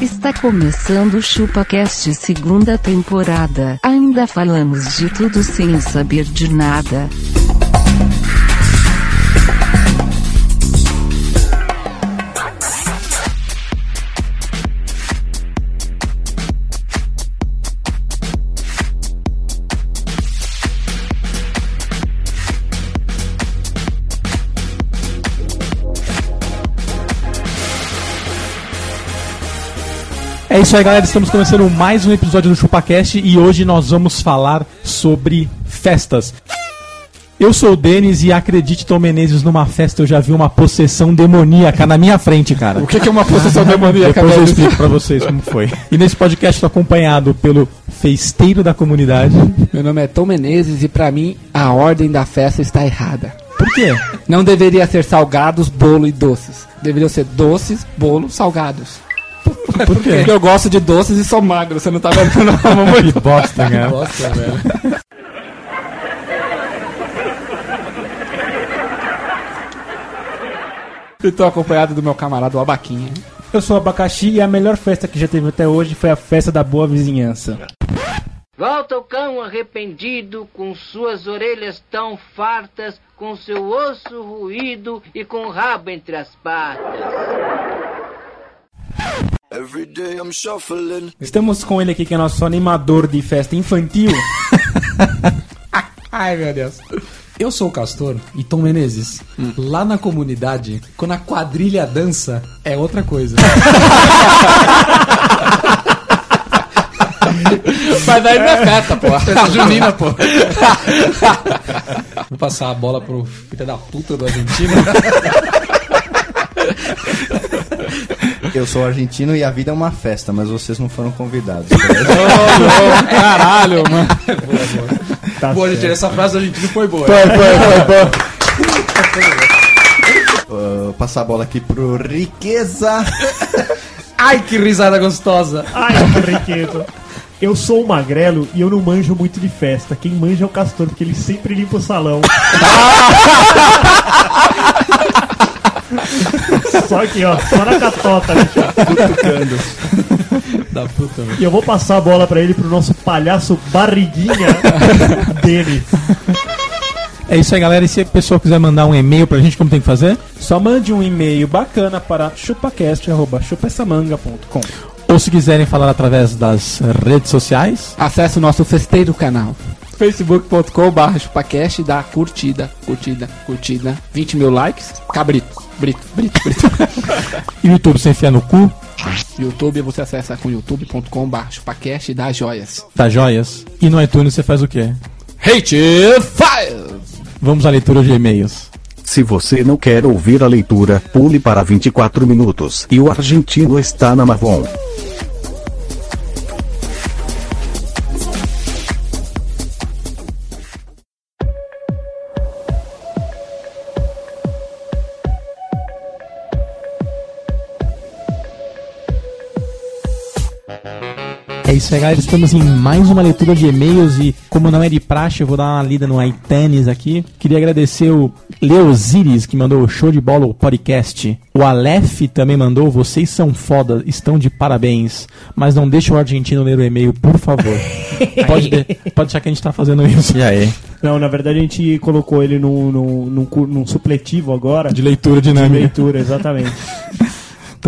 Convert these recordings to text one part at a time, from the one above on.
Está começando o ChupaCast segunda temporada. Ainda falamos de tudo sem saber de nada. É isso aí, galera. Estamos começando mais um episódio do ChupaCast e hoje nós vamos falar sobre festas. Eu sou o Denis e acredite, Tom Menezes, numa festa eu já vi uma possessão demoníaca na minha frente, cara. O que, que é uma possessão demoníaca? Depois eu explico pra vocês como foi. E nesse podcast estou acompanhado pelo festeiro da comunidade. Meu nome é Tom Menezes e pra mim a ordem da festa está errada. Por quê? Não deveria ser salgados, bolo e doces. Deveriam ser doces, bolo, salgados. Por quê? Porque eu gosto de doces e sou magro, você não tá vendo não, mamãe? Que bosta, cara. Nossa, velho. Eu tô acompanhado do meu camarada, o Abaquinha. Eu sou o Abacaxi e a melhor festa que já teve até hoje foi a festa da boa vizinhança. Volta o cão arrependido, com suas orelhas tão fartas, com seu osso ruído e com o rabo entre as patas. Every day I'm shuffling. Estamos com ele aqui que é nosso animador de festa infantil. Ai, meu Deus. Eu sou o Castor e Tom Menezes. Lá na comunidade, quando a quadrilha dança, é outra coisa. Mas aí não é festa, pô. Festa junina, pô. Vou passar a bola pro filho da puta do argentino. Eu sou argentino e a vida é uma festa, mas vocês não foram convidados. Caralho, mano. Tá Pô, certo. gente, essa frase do argentino foi boa. Uh, passar a bola aqui pro Riqueza. Ai, que risada gostosa. Ai, que riqueza. Eu sou o Magrelo e eu não manjo muito de festa. Quem manja é o Castor, porque ele sempre limpa o salão. Só aqui, ó, só na catota, bicho. Da puta. E eu vou passar a bola pra ele pro nosso palhaço barriguinha dele. É isso aí, galera. E se a pessoa quiser mandar um e-mail pra gente, como tem que fazer? Só mande um e-mail bacana para chupacast.chupessamanga.com. Ou se quiserem falar através das redes sociais, Acesse o nosso festeiro canal. facebook.com.br chupacast dá curtida, curtida, curtida. 20 mil likes. Cabrito, brito, brito, brito. e o YouTube sem enfiar no cu, YouTube você acessa com youtube.com.br chupacast e dá joias. tá joias. E no iTunes você faz o quê? Hate fire! Vamos à leitura de e-mails. Se você não quer ouvir a leitura, pule para 24 minutos e o argentino está na Mavon. Galera. Estamos em mais uma leitura de e-mails e, como não é de praxe, eu vou dar uma lida no iTunes aqui. Queria agradecer o Leosiris, que mandou o show de bola o podcast. O Aleph também mandou, vocês são foda, estão de parabéns. Mas não deixe o argentino ler o e-mail, por favor. pode, de- pode achar que a gente tá fazendo isso. E aí? Não, na verdade a gente colocou ele num, num, num, num supletivo agora. De leitura de dinâmica. leitura, exatamente.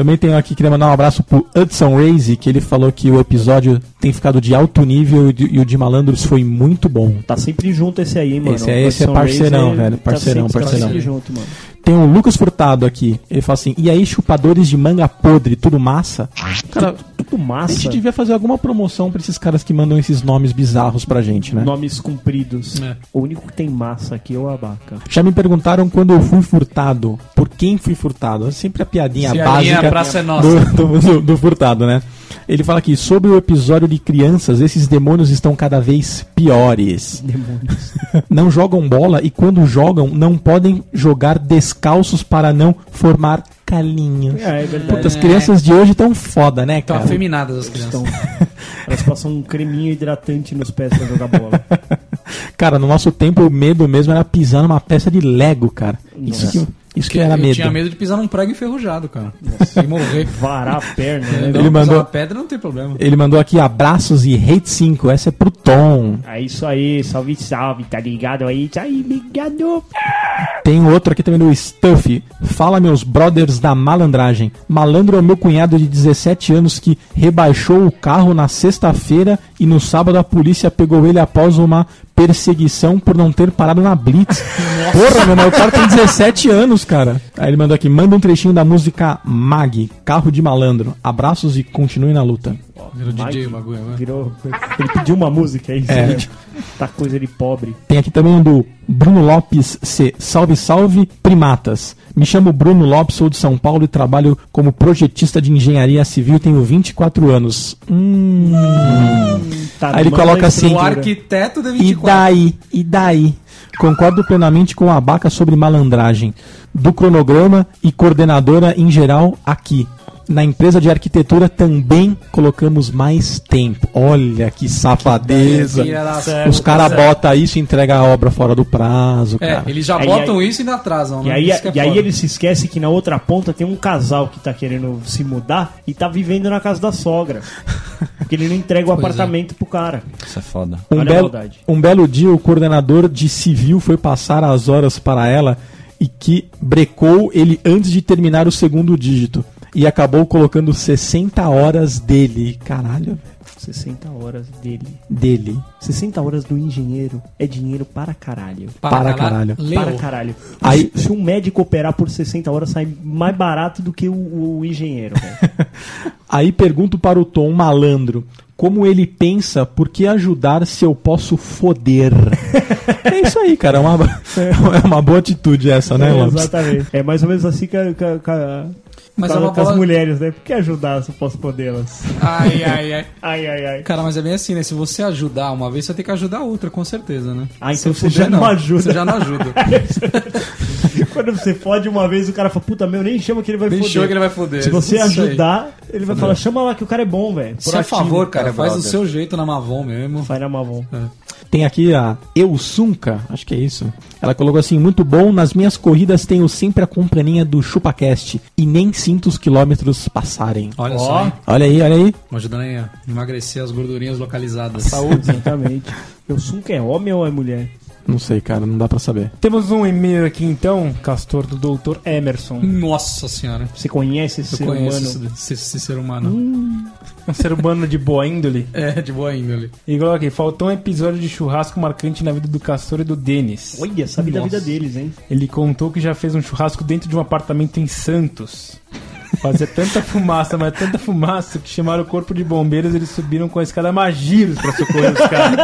Também tenho aqui, queria mandar um abraço pro Hudson Raze, que ele falou que o episódio tem ficado de alto nível e, o de Malandros foi muito bom. Tá sempre junto esse aí, hein, mano. Esse é- esse é parceirão, Razer velho, parceirão, tá parceirão. Tá sempre junto, mano. Tem o Lucas Furtado aqui. Ele fala assim: e aí, chupadores de manga podre, tudo massa? Cara, Tudo a massa. gente devia fazer alguma promoção pra esses caras que mandam esses nomes bizarros pra gente, né? Nomes compridos. É. O único que tem massa aqui é o abaca. Já me perguntaram quando eu fui furtado. Por quem fui furtado? É sempre a piadinha Piadinha, básica a praça é nossa. do, do- do- do furtado, né? Ele fala aqui, sobre o episódio de crianças, esses demônios estão cada vez piores. Demônios. Não jogam bola e quando jogam, não podem jogar descalços para não formar calinhos. É, é verdade. Puta, as crianças de hoje tão foda, né, Estão cara? afeminadas as crianças. Então, elas passam um creminho hidratante nos pés pra jogar bola. Cara, no nosso tempo o medo mesmo era pisar numa peça de Lego, cara. Isso Nossa. que, Isso que era eu medo. tinha medo de pisar num prego enferrujado, cara. E morrer. Varar a perna, né? Ele Ele mandou- pedra, não tem problema. Ele mandou aqui abraços e hate 5. Essa é pro Tom. É isso aí, salve, salve, tá ligado aí? Tá aí, ligado. Tem outro aqui também do Stuff. Fala, meus brothers da malandragem. Malandro é o meu cunhado de 17 anos que rebaixou o carro na sexta-feira e no sábado a polícia pegou ele após uma perseguição por não ter parado na Blitz. Porra, meu, o cara tem 17 anos, cara. Aí ele mandou aqui, manda um trechinho da música Mag, Carro de Malandro. Abraços e continue na luta. Virou Mike DJ o bagulho, né? Virou. Ele pediu uma música, é isso? É. né? Tá coisa de pobre. Tem aqui também um do Bruno Lopes C. Salve, salve, primatas. Me chamo Bruno Lopes, sou de São Paulo e trabalho como projetista de engenharia civil e tenho 24 anos. Hum. Tá Aí ele coloca assim, O arquiteto da E 24. daí? E daí? Concordo plenamente com a Abaca sobre malandragem. Do cronograma e coordenadora em geral aqui. Na empresa de arquitetura também colocamos mais tempo. Olha que safadeza. Os caras botam isso e entregam a obra fora do prazo, É, cara. eles já Aí- botam aí- isso e ainda atrasam, E né? aí, é e aí foda. ele se esquece que na outra ponta tem um casal que tá querendo se mudar e tá vivendo na casa da sogra. Porque ele não entrega o Pois é. apartamento pro cara. Isso é foda. Um belo, um belo dia, o coordenador de civil foi passar as horas para ela e que brecou ele antes de terminar o segundo dígito. E acabou colocando 60 horas dele. Caralho, 60 horas dele. dele. 60 horas do engenheiro é dinheiro para caralho. Para caralho. Leu. Para caralho. Aí- se, um médico operar por 60 horas, sai mais barato do que o, o engenheiro, velho. Aí pergunto para o Tom malandro. Como ele pensa, por que ajudar se eu posso foder? é isso aí, cara. É uma, é uma boa atitude essa, né, É, exatamente. É mais ou menos assim que, a- que, a- que, a- Mas com é a- uma com as bola- mulheres, né? Por que ajudar se eu posso podê-las? Ai, ai, ai. Ai, ai, ai. Cara, mas é bem assim, né? Se você ajudar uma vez, você tem que ajudar outra, com certeza, né? Ah, então Se você fuder, já não ajuda. Você já não ajuda. Quando você fode uma vez, o cara fala, puta, meu, nem chama que ele vai Nem foder. chama que ele vai foder. Se você ajudar, ele vai falar, chama lá que o cara é bom, velho. É a favor, cara, cara, faz do seu jeito na Mavon mesmo. Vai na Mavon. Tem aqui a Eusunca, acho que é isso. Ela colocou assim: muito bom, nas minhas corridas tenho sempre a companhia do ChupaCast e nem sinto os quilômetros passarem. Olha Ó. só, hein? Olha aí, olha aí. ajudando aí a emagrecer as gordurinhas localizadas. Saúde, exatamente. Eu sou que é homem ou é mulher? Não sei, cara, não dá pra saber. Temos um e-mail aqui então, Castor, do Dr. Emerson. Nossa senhora. Você conhece esse Eu ser conheço humano? esse, esse- esse ser humano. Um ser humano de boa índole. É, de boa índole. E coloca aqui, faltou um episódio de churrasco marcante na vida do Castor e do Denis. Olha, sabe da Nossa. vida deles, hein? Ele contou que já fez um churrasco dentro de um apartamento em Santos. Fazia tanta fumaça, mas tanta fumaça que chamaram o corpo de bombeiros e eles subiram com a escada Magiros pra socorrer os caras.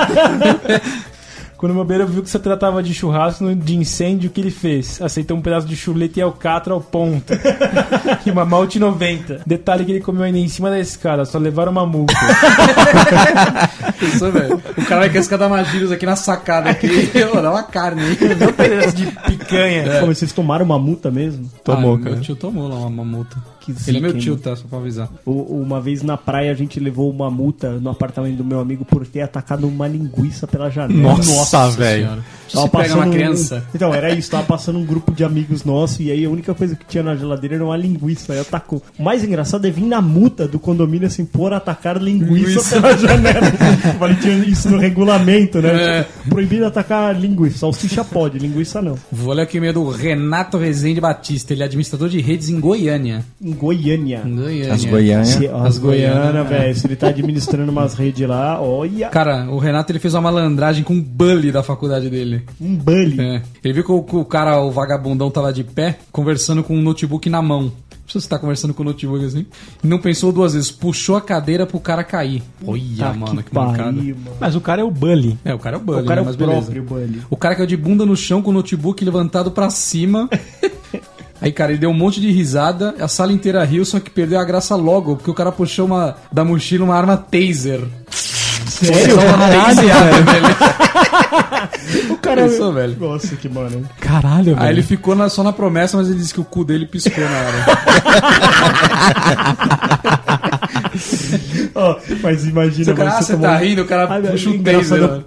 Quando o bombeiro viu que se tratava de churrasco de incêndio, o que ele fez? Aceitou um pedaço de chuleta e alcatra ao ponto. e uma malte 90. Detalhe que ele comeu ainda em cima da escada, só levaram uma multa. Pensou, velho? O cara vai querer cada magiros aqui na sacada aqui. Ô, dá uma carne aí. um pedaço de picanha. Como vocês tomaram uma multa mesmo? Tomou, ah, cara. Meu tio tomou lá uma, uma multa. Que Ele é meu tio, hein? tá? Só pra avisar. O- Uma vez na praia a gente levou uma multa no apartamento do meu amigo por ter atacado uma linguiça pela janela. Nossa, velho. senhora. Tava Você pega uma passando um- criança. Então, era isso, tava passando um grupo de amigos nossos e aí a única coisa que tinha na geladeira era uma linguiça. Aí atacou. O mais engraçado é vir na multa do condomínio assim, por atacar linguiça, Linguiça. pela janela. Falei, tinha isso no regulamento, né? É. Tipo, Proibido atacar linguiça. Salsicha pode, linguiça não. Vou olhar aqui o e-mail do Renato Rezende Batista. Ele é administrador de redes em Goiânia. Em Goiânia. Goiânia. As Goiânia. Se- as é. velho. Se ele tá administrando umas redes lá, olha. Cara, o Renato ele fez uma malandragem com um bully da faculdade dele. Um bully. É. Ele viu que o, que o cara, o vagabundão, tava de pé, conversando com um notebook na mão. Você tá conversando com o notebook assim. E não pensou duas vezes, puxou a cadeira pro cara cair. Olha, Tá mano, que, pariu, mancada. mano. Mas o cara é o Bully. É, o cara é o bully, O cara é né? o mas beleza. próprio bully. O cara caiu de bunda no chão com o notebook levantado pra cima. Aí, cara, ele deu um monte de risada, a sala inteira riu, só que perdeu a graça logo, porque o cara puxou uma, da mochila uma arma taser. Sério? Caralho, velho. O cara Pensou, velho? Nossa, que mano. Caralho, velho. Aí ele ficou na- só na promessa, mas ele disse que o cu dele piscou na hora. Ó, mas imagina o cara, ah, você tá um- rindo, o cara Ah, puxa um taser.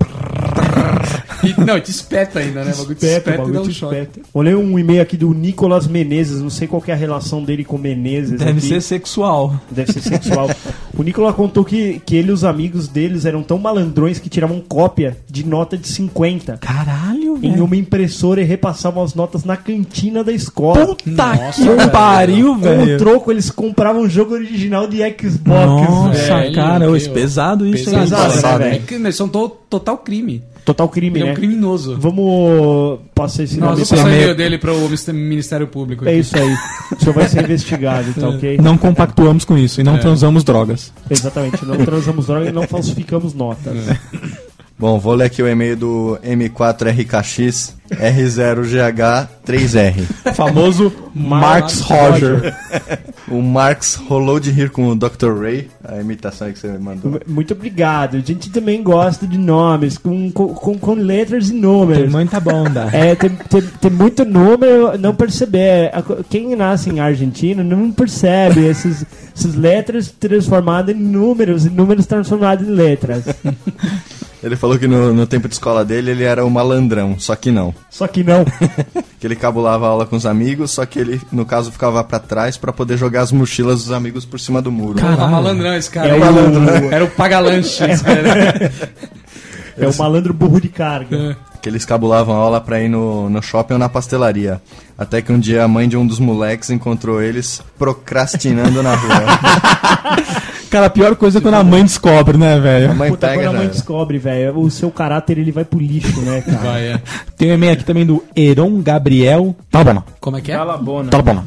E, não, te espeta ainda, né? O bagulho te Espeta, o espeta dá bagulho um te espeta. Ler um e-mail aqui do Nicolas Menezes, não sei qual que é a relação dele com Menezes. Deve aqui. ser sexual. Deve ser sexual. o Nicolas contou que, que ele e os amigos deles eram tão malandrões que tiravam cópia de nota de 50 Caralho, em velho. uma impressora e repassavam as notas na cantina da escola. Puta Nossa, que velho. pariu, Com o velho. troco, eles compravam um jogo original de Xbox, Nossa, velho. cara, que- esse pesado isso aí. Pesado, né, Pesado, velho? é que eles são to- total crime. Total crime, Ele é né? um criminoso. Vamos passar esse Não, nome vou Esse passar o e-mail- dele pro Ministério- Ministério Público. É aqui. isso aí. O senhor vai ser investigado, tá ok? Não compactuamos com isso e não transamos drogas. Exatamente. Não transamos droga e não falsificamos notas. Bom, vou ler aqui o e-mail do M4RKX R0GH3R. Famoso Marx Roger. O Marx rolou de rir com o Dr. Ray, a imitação aí que você mandou. Muito obrigado. A gente também gosta de nomes, com, com, com, letras e números. Tem muita bunda. É, tem, tem, tem muito número, não perceber. Co- Quem nasce em Argentina não percebe esses, essas letras transformadas em números e números transformados em letras. Ele falou que no, no tempo de escola dele ele era o malandrão, só que não. Só que não. Que ele cabulava a aula com os amigos, só que ele, no caso, ficava pra trás pra poder jogar as mochilas dos amigos por cima do muro. Porra, malandrão esse cara. É o malandro. Era o pagalanche. esse cara. É o malandro burro de carga. Que eles cabulavam a aula pra ir no, no shopping ou na pastelaria. Até que um dia a mãe de um dos moleques encontrou eles procrastinando na rua. Cara, a pior coisa é quando a mãe descobre, né, A velho? mãe Puta, pega quando a mãe já. descobre, velho, o seu caráter ele vai pro lixo, né, cara? Vai, é. Tem um e-mail aqui também do Heron Gabriel. Tá bom, Como é que é? Cala a bona. tá bom.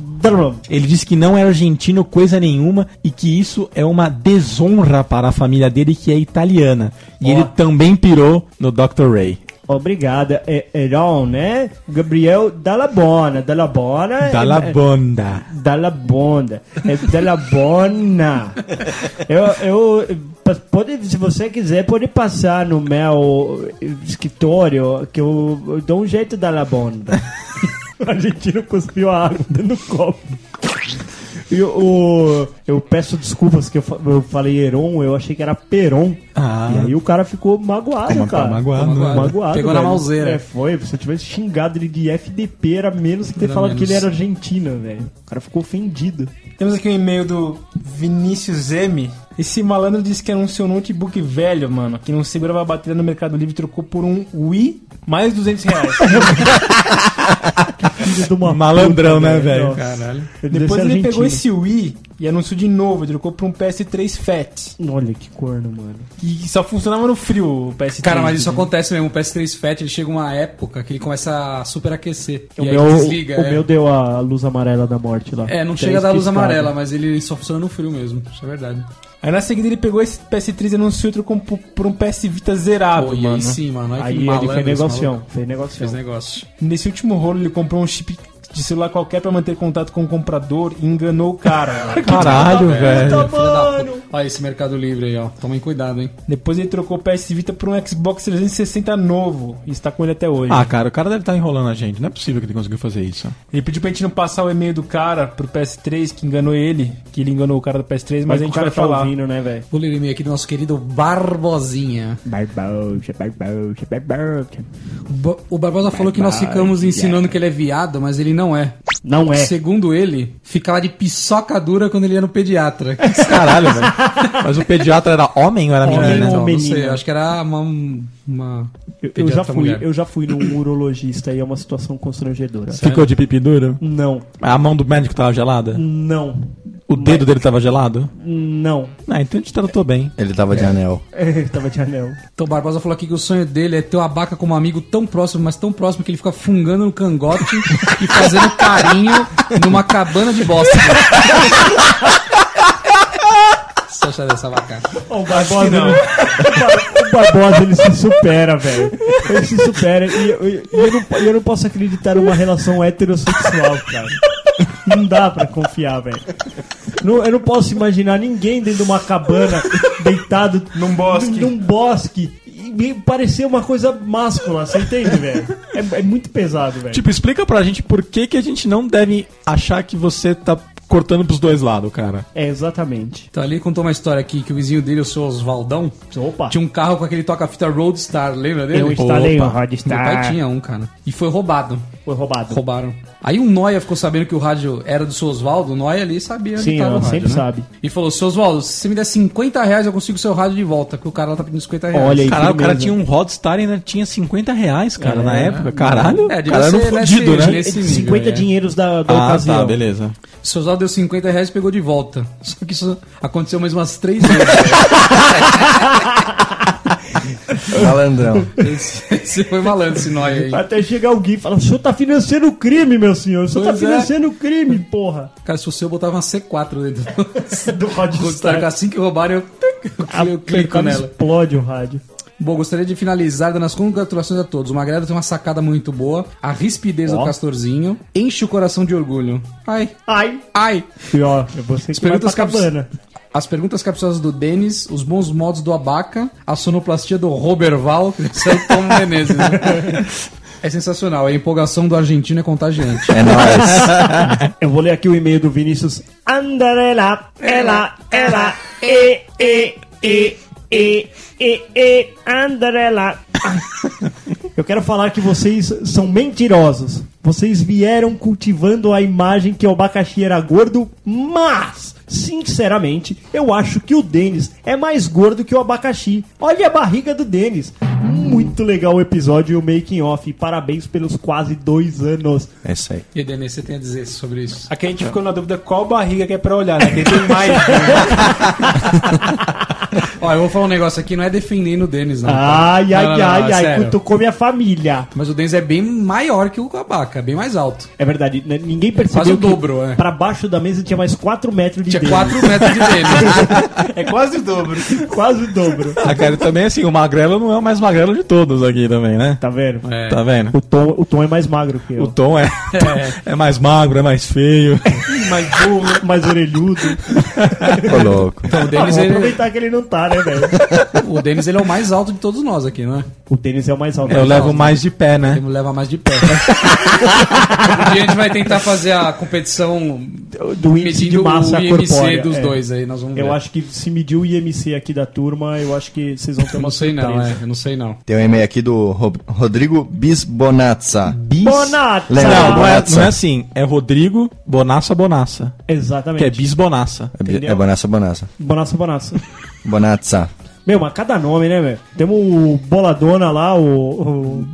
Ele disse que não é argentino coisa nenhuma e que isso é uma desonra para a família dele que é italiana. E ele também pirou no Dr. Ray. Obrigada. É, Heron, né? Gabriel Dalla Bona. Dalla Bona. Dalla é- Bonda. Dalla Bonda. É Dalla Bona. Eu, eu, pode, se você quiser, pode passar no meu escritório que eu, eu dou um jeito Dalla Bonda. o argentino cuspiu a água dentro do copo. E o, eu peço desculpas que eu, fa- eu falei Heron, eu achei que era Peron. Ah. E aí o cara ficou magoado, Como cara. magoado, Ficou né? magoado, Pegou na velho. mauseira. É, foi. Se eu tivesse xingado ele de FDP, era menos que ter Era falado que menos. ele era argentino, velho. O cara ficou ofendido. Temos aqui um e-mail do Vinícius M. Esse malandro disse que era um seu notebook velho, mano, que não segurava a bateria no Mercado Livre e trocou por um Wii mais 200 reais. Filho de uma Malandrão, puta, né, velho? Caralho. Depois ele argentino. pegou esse Wii e anunciou de novo, e trocou por um PS3 Fat. Olha que corno, mano. Que só funcionava no frio o PS3. Cara, mas isso entendeu? acontece mesmo. O PS3 Fat ele chega uma época que ele começa a superaquecer. O e meu, desliga. o é. meu deu a luz amarela da morte lá. É, não Três chega a dar luz amarela, mas ele só funciona no frio mesmo. Isso é verdade. Aí na seguida ele pegou esse PS3 e anunciou e trocou por, um PS Vita zerado, Pô, mano. aí sim, mano. Aí que ele fez negocião. Fez negocião. Fez negócio. Nesse último rolo ele comprou um chip de celular qualquer pra manter contato com o comprador e enganou o cara. Caralho, velho. Da puta. Olha esse Mercado Livre aí, ó. Tomem cuidado, hein. Depois ele trocou o PS Vita por um Xbox 360 novo e está com ele até hoje. Ah, cara, o cara deve estar enrolando a gente. Não é possível que ele conseguiu fazer isso. Ele pediu pra gente não passar o e-mail do cara pro PS3 que enganou ele, que ele enganou o cara do PS3, mas, Mas a gente cara vai tá falar. ouvindo, né, velho? Vou ler o e-mail aqui do nosso querido Barbosinha. Barbosa, Barbosa, Barbosa. O Ba- O Barbosa falou que nós ficamos ensinando que ele é viado, mas ele não é. Não é. Segundo ele, ficava de piçoca dura quando ele ia no pediatra. Caralho, velho. Mas o pediatra era homem ou era Homem menina? ou Então, não menina? sei, acho que era uma. uma Eu, já fui, mulher. eu já fui num urologista e é uma situação constrangedora. Ficou de pipi duro? Não, A mão do médico tava gelada? não, O dedo dele tava gelado? não. Ah, então a gente tratou bem. Ele tava de anel. Ele tava de anel. Então o Barbosa falou aqui que o sonho dele é ter o Abaca como amigo tão próximo, mas tão próximo que ele fica fungando no cangote e fazendo carinho numa cabana de bosta. O que você acha dessa vaca? O Barbosa, ele, o Bar- o Barbosa, ele se supera, velho. Ele se supera. E, eu- e eu, não, e eu não posso acreditar numa relação heterossexual, cara. Não dá pra confiar, velho. Não- eu não posso imaginar ninguém dentro de uma cabana, deitado Num bosque. num bosque e me parecer uma coisa máscula, você entende, velho? É, é muito pesado, velho. Tipo, explica pra gente por que, que a gente não deve achar que você tá cortando pros dois lados, cara. É, exatamente. Então ali contou uma história aqui que o vizinho dele, o seu Oswaldão, Opa. tinha um carro com aquele toca-fita Roadstar, lembra dele? Eu instalei Opa. Rodstar. Meu pai tinha um, cara. E foi roubado. Foi roubado. Roubaram. Aí o Noia ficou sabendo que o rádio era do seu Oswaldo. O Noia ali sabia onde Sim, tava ela o rádio, sempre né? sabe. E falou, seu Oswaldo, se você me der 50 reais, eu consigo seu rádio de volta. Que o cara lá tá pedindo 50 reais. Olha aí. Caralho, o cara tinha um Rodstar e ainda tinha 50 reais, cara, É, na época. Caralho, É, o devia cara era um ser fudido, nesse- né? nesse- nível, 50 é. dinheiros da, da Ah, ocasião. tá, beleza. O seu Oswaldo deu 50 reais e pegou de volta. Só que isso aconteceu mais umas três vezes. Malandrão. esse, esse foi malandro esse Noia aí. Até chegar alguém e falar, o senhor tá financiando o crime, meu senhor. O senhor Pois tá é. financiando o crime, porra. Cara, se fosse eu, botava uma C4 dentro do Do Rodstar. Assim que roubarem, eu, eu, eu clico nela. explode o rádio. Bom, gostaria de finalizar dando as congratulações a todos. O Magrelo tem uma sacada muito boa. A rispidez Ó. do Castorzinho enche o coração de orgulho. Ai, Ai. ai. E ó, é você perguntas, cabana. as perguntas capciosas do Denis, os bons modos do Abaca, a sonoplastia do Roberval, que é o Tom Menezes. né? É sensacional, a empolgação do argentino é contagiante. É nóis. Eu vou ler aqui o e-mail do Vinícius Andarela, ela, ela, e, e, e, e, e, e, Andarela. Eu quero falar que vocês são mentirosos. Vocês vieram cultivando a imagem que o abacaxi era gordo, mas, sinceramente, eu acho que o Denis é mais gordo que o abacaxi. Olha a barriga do Denis. Muito legal o episódio e o making off. Parabéns pelos quase dois anos. É isso aí. E Denis, você tem a dizer sobre isso? Aqui a gente ficou na dúvida qual barriga que é pra olhar, né? Quem tem mais. Ó, eu vou falar um negócio aqui, não é defendendo o Denis, não. tá? Ai, ai, Não, não, não, ai, é ai, sério. cutucou minha família. Mas o Denis é bem maior que o Abaca, bem mais alto. É verdade, né? ninguém percebeu Quase o que dobro, é. pra baixo da mesa tinha mais 4 metros de Tinha dedo. 4 metros de Denis. É quase o dobro. Quase o dobro. Ah, cara, também assim, o magrelo não é o mais magrelo de todos aqui também, né? Tá vendo? É. Tá vendo? O, tom, o tom é mais magro que eu. O Tom é, é mais magro, é mais feio. mais burro, mais orelhudo. Ô, louco. Então, o Ah, Denis, vamos ele, aproveitar que ele não tá, né, velho? o Denis ele é o mais alto de todos nós aqui, não é? O tênis é o mais alto. Eu levo mais de pé, né? Ele leva mais de pé. um dia a gente vai tentar fazer a competição do índice de medindo massa o IMC corpórea. dos é. dois aí, nós vamos ver. Eu acho que se medir o IMC aqui da turma, eu acho que vocês vão ter Eu uma não sei não, é, eu não sei não. Tem um e-mail aqui do Ro- Rodrigo Bisbonazza. Bis... Bonazza! Lembra? Não, não é, não é assim. É Rodrigo Bonassa Bonassa. Exatamente. Que é Bis Bonassa. É, é Bonassa Bonassa. Bonassa, bonassa. Bonazza. Meu, mas cada nome, né, velho? Temos o Boladona lá, o. o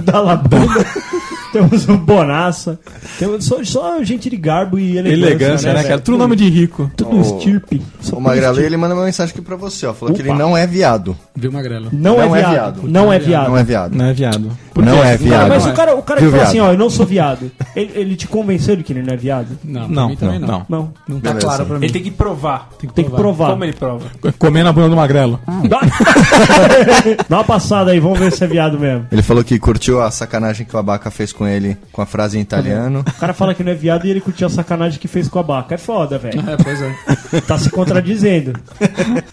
Dalla bunda. Temos o Bonassa. Temos só, só gente de garbo e elegância, Elegância, né, velho? cara? Tudo nome de rico. Tudo O- estirpe. O estirpe. ele manda uma mensagem aqui pra você, ó. Falou que ele Opa. não é viado. Viu, Magrelo? Não, Não é é viado. viado. Não é viado. Não é viado. Não é viado. Não é Cara, viado. mas Não o é. cara, o cara que fala assim, viado? ó, eu não sou viado. Ele, ele te convenceu de que ele não é viado? Não, pra Não, mim também não, não. não. Não. Não tá Beleza. claro pra mim. Ele tem que provar. Tem que provar. Como ele prova? Comendo a bunda do magrelo. Dá... Dá uma passada aí, vamos ver se é viado mesmo. Ele falou que curtiu a sacanagem que o Abaca fez com ele com a frase em italiano. O cara fala que não é viado e ele curtiu a sacanagem que fez com a Baca. É foda, velho. É, pois é. Tá se contradizendo.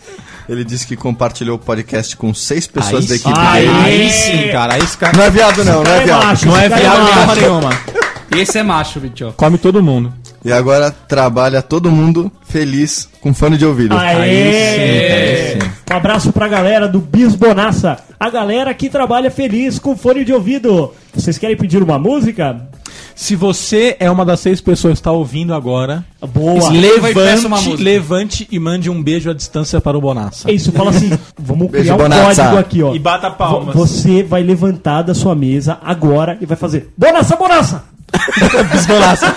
Ele disse que compartilhou o podcast com seis pessoas Aí da sim. equipe Aí dele. Aí sim, cara. Aí esse cara Não é viado, não, não é é viado. não é cara viado é porra macho. Nenhuma. Esse é macho, bicho. Come todo mundo. E agora trabalha todo mundo feliz com fone de ouvido. Aê! Um abraço pra galera do Bis Bonassa. A galera que trabalha feliz com fone de ouvido. Vocês querem pedir uma música? Se você é uma das seis pessoas que está ouvindo agora, Boa. vai e levante, levante e mande um beijo à distância para o Bonassa. É isso, fala assim. Vamos Beijo, criar um Bonassa. código aqui, ó. E bata palmas. Vo- Você vai levantar da sua mesa agora e vai fazer Bonassa, Bonassa! Bonassa.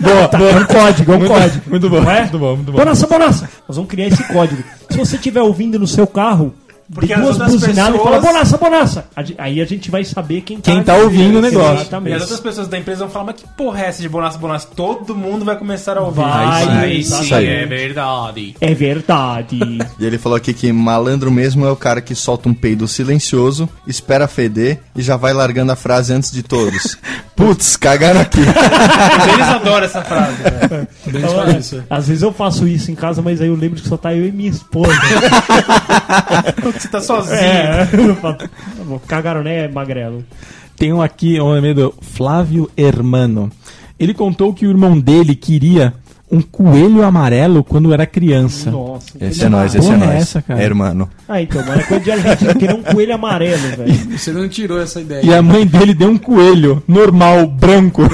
boa, Tá, boa. é um código, é um Muito- código. muito bom, é? muito bom, muito bom. Bonassa, Bonassa! Nós vamos criar esse código. Se você estiver ouvindo no seu carro, Porque duas outras buzinadas e pessoas- fala Bonassa, Bonassa! Aí a gente vai saber quem tá, Quem tá ouvindo o negócio. E as Exatamente. outras pessoas da empresa vão falar, mas que porra é essa de bonassa, bonassa? Todo mundo vai começar a ouvir. Vai, Aí exatamente. sim, é verdade. É verdade. E ele falou aqui que malandro mesmo é o cara que solta um peido silencioso, espera feder e já vai largando a frase antes de todos. Putz, cagaram aqui. Eles adoram essa frase. isso. Às vezes eu faço isso em casa, mas aí eu lembro que só tá eu e minha esposa. Você tá sozinho. é. "Tá bom, Cagaram, né, Magrelo? Tem um aqui, um e-mail do Flávio Hermano. Ele contou que o irmão dele queria um coelho amarelo quando era criança. Nossa. Esse é nóis, esse é Porra é nóis. essa, cara? É, irmão. Ah, então, mas é coisa de argentino, queria um coelho amarelo, velho. Você não tirou essa ideia. E a mãe dele deu um coelho normal, branco.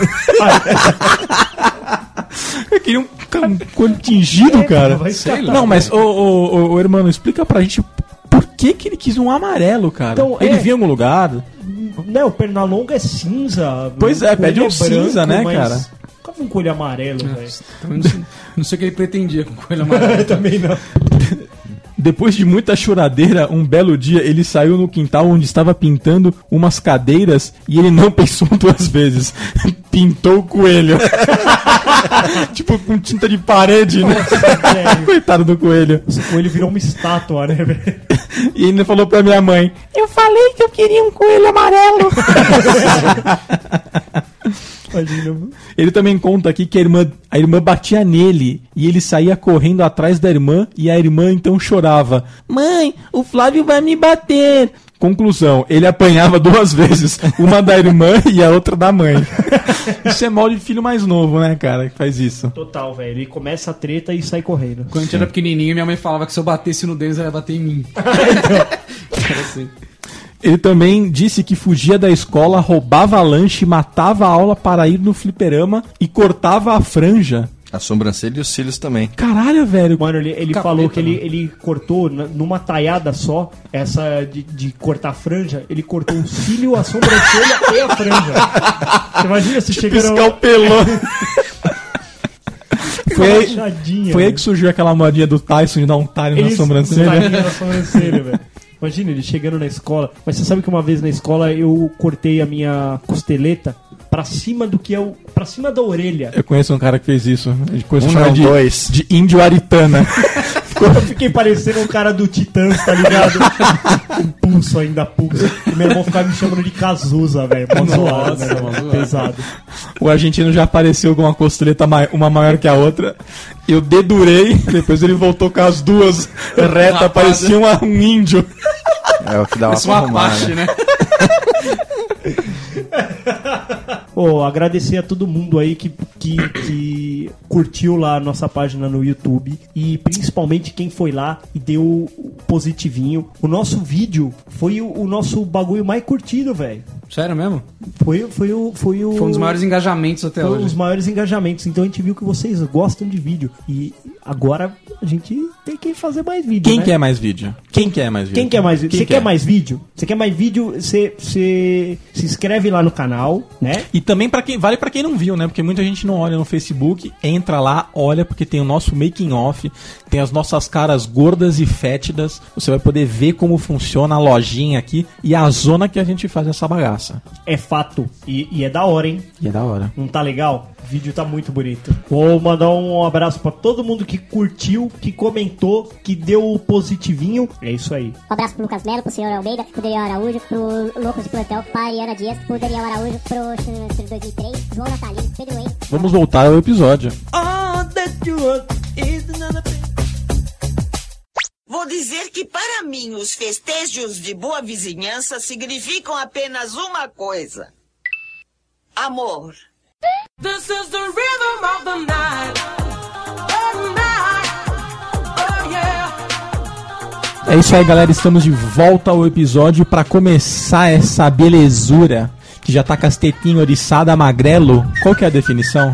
Eu queria um, um coelho tingido, cara. escatar, lá. Não, mas, ô, ô, ô, ô, irmão, explica pra gente que, que ele quis um amarelo, cara. Então, ele é- viu em algum lugar? Não, o Pernalonga é cinza. Pois é, pede um cinza, né, mas cara? Nunca vi um coelho amarelo, velho. Também não, sei, não sei o que ele pretendia com coelho amarelo. Também não. Depois de muita choradeira, um belo dia ele saiu no quintal onde estava pintando umas cadeiras e ele não pensou duas vezes. Pintou o coelho. tipo com tinta de parede, né? velho. Coitado do coelho. Esse coelho virou uma estátua, né, velho? E ainda falou pra minha mãe: Eu falei que eu queria um coelho amarelo. Imagina. Ele também conta aqui que a irmã, a irmã batia nele e ele saía correndo atrás da irmã e a irmã então chorava: Mãe, o Flávio vai me bater. Conclusão, ele apanhava duas vezes, uma da irmã e a outra da mãe. Isso é mal de filho mais novo, né, cara, que faz isso. Total, velho. Ele começa a treta e sai correndo. Quando a gente era pequenininho, minha mãe falava que se eu batesse no Denis, ela ia bater em mim. Era assim. Ele também disse que fugia da escola, roubava lanche, matava a aula para ir no fliperama e cortava a franja. A sobrancelha e os cílios também. Caralho, velho. Mano, ele, ele Capeta, falou que ele, né? ele cortou numa taiada só, essa de, de cortar franja, ele cortou o cílio, a sobrancelha e a franja. Você imagina se chegando... Piscar o pelão. Foi aí, foi aí que surgiu aquela modinha do Tyson de dar um talho na Ele- sobrancelha. talinha na sobrancelha, velho. Imagina ele chegando na escola. Mas você sabe que uma vez na escola eu cortei a minha costeleta pra cima do que eu. pra cima da orelha. Eu conheço um cara que fez isso. A conhece Um chamar não, de, dois. de índio aritana. Eu fiquei parecendo um cara do Titãs, tá ligado? Com pulso ainda, pulso. E meu irmão ficava me chamando de Cazuza, velho. Mó zoado, né, zoado. Pesado. o argentino já apareceu com uma costeleta mai- uma maior que a outra. Eu dedurei, depois ele voltou com as duas retas, parecia uma- um índio. É o que dá Parece pra uma arrumar, Apache, né? Ô, agradecer a todo mundo aí que, que, que curtiu lá a nossa página no YouTube e principalmente quem foi lá e deu positivinho. O nosso vídeo foi o, o nosso bagulho mais curtido, velho. Sério mesmo? Foi, foi, o, foi o. Foi um dos maiores engajamentos até foi hoje. os maiores engajamentos. Então a gente viu que vocês gostam de vídeo. E agora a gente tem que fazer mais vídeo. Quem né? quer mais vídeo? Quem quer mais vídeo? Quem quer mais vídeo? Você quer mais vídeo? Você quer mais vídeo? Você se inscreve lá no canal, né? E também para quem vale pra quem não viu, né? Porque muita gente não olha no Facebook, entra lá, olha porque tem o nosso making off, tem as nossas caras gordas e fétidas. Você vai poder ver como funciona a lojinha aqui e a zona que a gente faz essa bagaça. É fato. E, e é da hora, hein? E é da hora. Não tá legal? O vídeo tá muito bonito. Vou mandar um abraço pra todo mundo que curtiu, que comentou, que deu o positivinho. É isso aí. Um abraço pro Lucas Melo, pro senhor Almeida, pro Daniel Araújo, pro Loucos de Plantel, pra Ariana Dias, pro Daniel Araújo, pro Chester 2003, João Natalino, Pedro Wayne. Vamos voltar ao episódio. Vou dizer que para mim os festejos de boa vizinhança significam apenas uma coisa: amor. This is the rhythm of the night. Oh, night. É isso aí, galera. Estamos de volta ao episódio para começar essa belezura que já tá com as tetinhas oriçadas, magrelo. Qual que é a definição?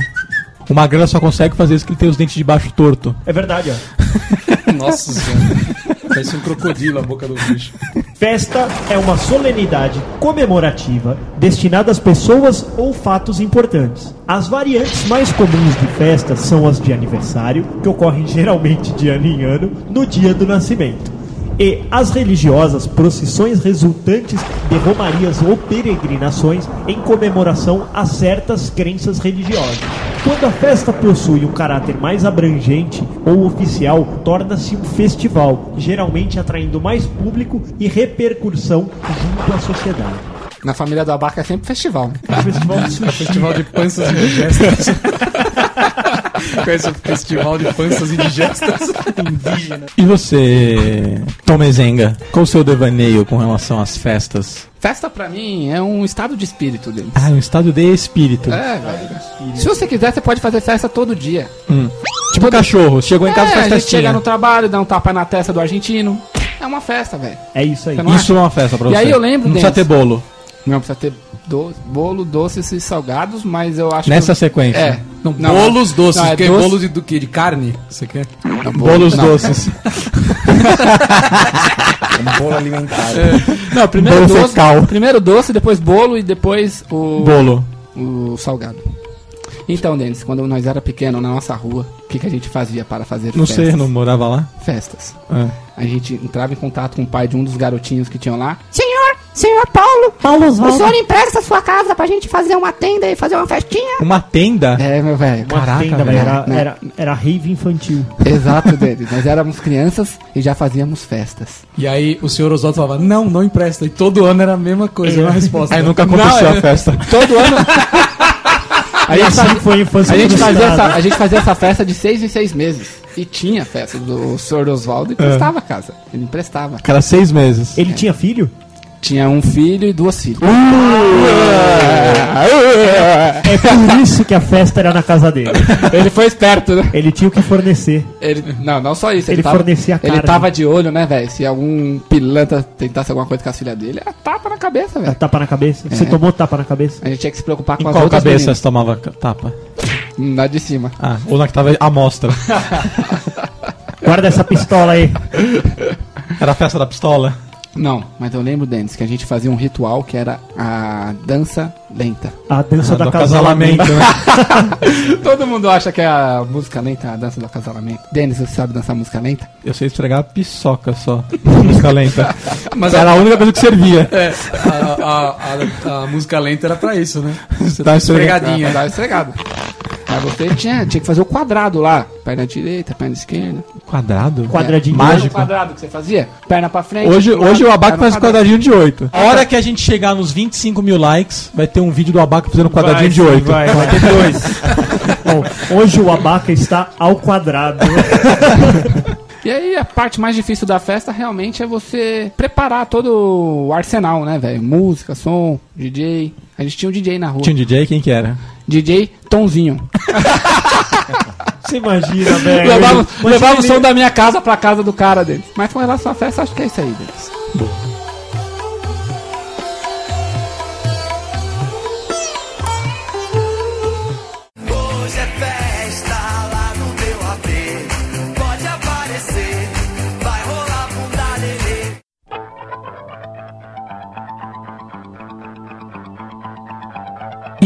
O magrelo só consegue fazer isso que ele tem os dentes de baixo torto. É verdade, ó. Nossa senhora. Parece um crocodilo a boca do bicho. Festa é uma solenidade comemorativa destinada às pessoas ou fatos importantes. As variantes mais comuns de festas são as de aniversário, que ocorrem geralmente de ano em ano, no dia do nascimento. E as religiosas procissões resultantes de romarias ou peregrinações em comemoração a certas crenças religiosas. Quando a festa possui um caráter mais abrangente ou oficial, torna-se um festival, geralmente atraindo mais público e repercussão junto à sociedade. Na família do Abaca é sempre festival. né? Festival de sushi. Festival de panças indigestas. Conhece o festival de panças indigestas? indígena. E você, Tomezenga, qual o seu devaneio com relação às festas? Festa pra mim é um estado de espírito deles. Ah, um estado de espírito. É, velho. Se você quiser, você pode fazer festa todo dia. Hum. Tipo cachorro, chegou em casa é, faz a gente festinha. chega no trabalho, dá um tapa na testa do argentino. É uma festa, velho. É isso aí. Isso acha? é uma festa pra E você. aí eu lembro, Não precisa ter bolo. Não precisa ter do- bolo, doces e salgados, mas eu acho Nessa que... sequência. É. Não, Não, bolos doces. não, é que doce- Bolo de, do que? De carne? Você quer? Não, Bolos não. doces. Um bolo alimentar. Não, primeiro Bolo doce, fecal. primeiro doce, depois bolo e depois o Bolo. o salgado. Então, Denis, quando nós era pequeno na nossa rua, o que, que a gente fazia para fazer Não festas? sei, não morava lá. Festas. É. A gente entrava em contato com o pai de um dos garotinhos que tinham lá. Senhor, senhor Paulo, Paulo o senhor empresta a sua casa pra gente fazer uma tenda e fazer uma festinha? Uma tenda? É, meu velho. Uma Caraca, tenda, velho. Era, Né? era, era rave infantil. Exato, Denis. Nós éramos crianças e já fazíamos festas. E aí o senhor Oswaldo falava, não, não empresta. E todo ano era a mesma coisa, É. a resposta. Aí nunca aconteceu Não, é- a festa. Todo ano. Aí a, assim gente, foi a infância a, gente fazia essa, a gente fazia essa festa de seis em seis meses. E tinha festa do senhor Oswaldo e emprestava a casa. Ele emprestava. Cara, seis meses. Ele tinha filho? Tinha um filho e duas filhas. É por isso que a festa era na casa dele. Ele foi esperto, né? Ele tinha o que fornecer. Ele, não, não só isso. Ele tava, fornecia a Ele carne. tava de olho, né, velho? Se algum pilantra tentasse alguma coisa com as filhas dele, era tapa na cabeça, É, velho. Tapa na cabeça. Você É. tomou tapa na cabeça? A gente tinha que se preocupar com Em as qual outras cabeça meninas. você tomava tapa? Na de cima. Ah, ou na que tava à mostra. Guarda essa pistola aí. Era a festa da pistola? Não, mas eu lembro, Denis, que a gente fazia um ritual que era a dança lenta. A dança Ah, da do casalamento. né? Todo mundo acha que é a música lenta, a dança do acasalamento. Denis, você sabe dançar música lenta? Eu sei esfregar piçoca só. Música lenta. Mas Era a única coisa que servia. É, a, a- a- a música lenta era pra isso, né? Você Tá tá esfregado. esfregadinha. Dar estregado. Mas você tinha, tinha que fazer o quadrado lá. Perna direita, perna esquerda. Quadrado? Quadradinho. Lembra o Mágico. quadrado que você fazia? Perna pra frente. Hoje, lado, hoje o Abaca perna faz pra quadradinho de 8. A hora que a gente chegar nos 25 mil likes, vai ter um vídeo do Abaca fazendo quadradinho de sim, 8. Vai, vai ter dois. Bom, hoje o abaca está ao quadrado. E aí a parte mais difícil da festa realmente é você preparar todo o arsenal, né, velho? Música, som, DJ. A gente tinha um DJ na rua. Tinha um DJ, quem que era? DJ Tonzinho. Você imagina, velho. levava levava o som da minha casa pra casa do cara dele. Mas com relação à festa, acho que é isso aí, Denis. Hoje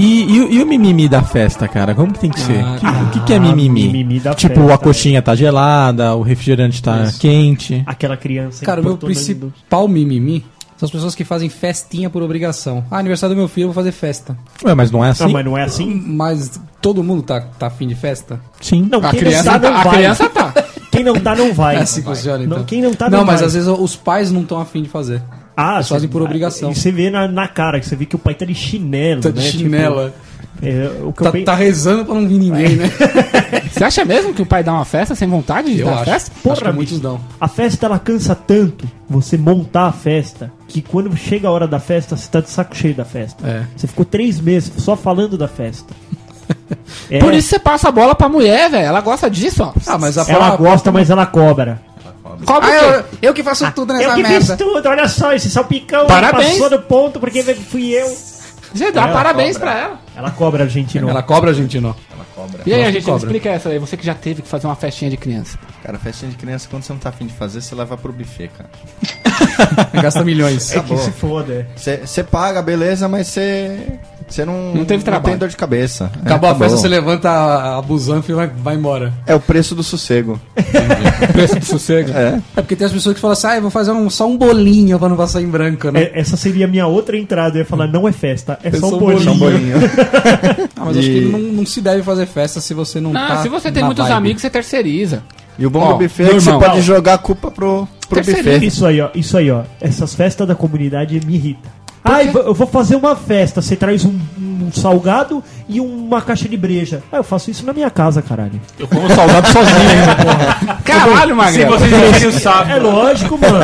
E, e, o- e o mimimi da festa, cara? Como que tem que ser? Ah, Que- o que, que é mimimi? mimimi da tipo, festa. a coxinha tá gelada, o refrigerante tá quente. Aquela criança Cara, o meu principal mimimi são as pessoas que fazem festinha por obrigação. Ah, aniversário do meu filho, eu vou fazer festa. Ué, mas não é assim? Não, mas não é assim? Mas todo mundo tá, tá afim de festa? Sim. Não, A quem criança, não tá, não a vai. criança tá. Quem não tá, não vai. É assim que funciona, então. Não, quem não tá, não, não mas vai. às vezes os pais não estão afim de fazer. Ah, Eles fazem você- por obrigação. E você vê na, na cara, que você vê que o pai tá de chinelo, Tá de né? chinela. Tipo, é, o que eu Tá, pe- tá rezando pra não vir ninguém, né? Você acha mesmo que o pai dá uma festa sem vontade de Eu dar acho. festa? Porra, acho que muitos dão. A festa ela cansa tanto você montar a festa que quando chega a hora da festa você tá de saco cheio da festa. É. Você ficou três meses só falando da festa. É, Por isso você passa a bola pra mulher, velho. Ela gosta disso, ó. Ah, mas a ela gosta, mas ela cobra. Cobra Ah, eu, eu que faço tudo nessa eu que merda. fiz tudo, olha só, esse salpicão Parabéns. passou do ponto porque fui eu. Você dá Ela parabéns cobra. pra ela. Ela cobra, argentino. Ela cobra a gente, não. E aí, Nossa, a gente, me cobra. explica essa aí. Você que já teve que fazer uma festinha de criança. Cara, festinha de criança, quando você não tá afim de fazer, você leva pro buffet, cara. Gasta milhões. É que se foda. Você paga, beleza, mas você. Você não, Não teve trabalho. tem dor de cabeça. É, Acabou a festa, você levanta a, a busanfa e vai, vai embora. É o preço do sossego. Preço do sossego. É. É porque tem as pessoas que falam assim, ah, eu vou fazer um- só um bolinho pra não passar em branco, né? É, essa seria a minha outra entrada. Eu ia falar, não é festa, é, É só um bolinho. Um bolinho. Ah, mas acho E- que não, não se deve fazer festa se você não, Não, tá se você tem na muitos vibe. amigos, você terceiriza. E o bom Ó, do buffet é que você pode jogar a culpa pro, pro buffet. Isso aí, ó. Isso aí, ó. Essas festas da comunidade me irritam. Ah, eu vou- fazer uma festa. Você traz um, um salgado e uma caixa de breja. Ah, eu faço isso na minha casa, caralho. Eu como salgado sozinho ainda, porra. Caralho, Magrelo. não sabe. É lógico, mano.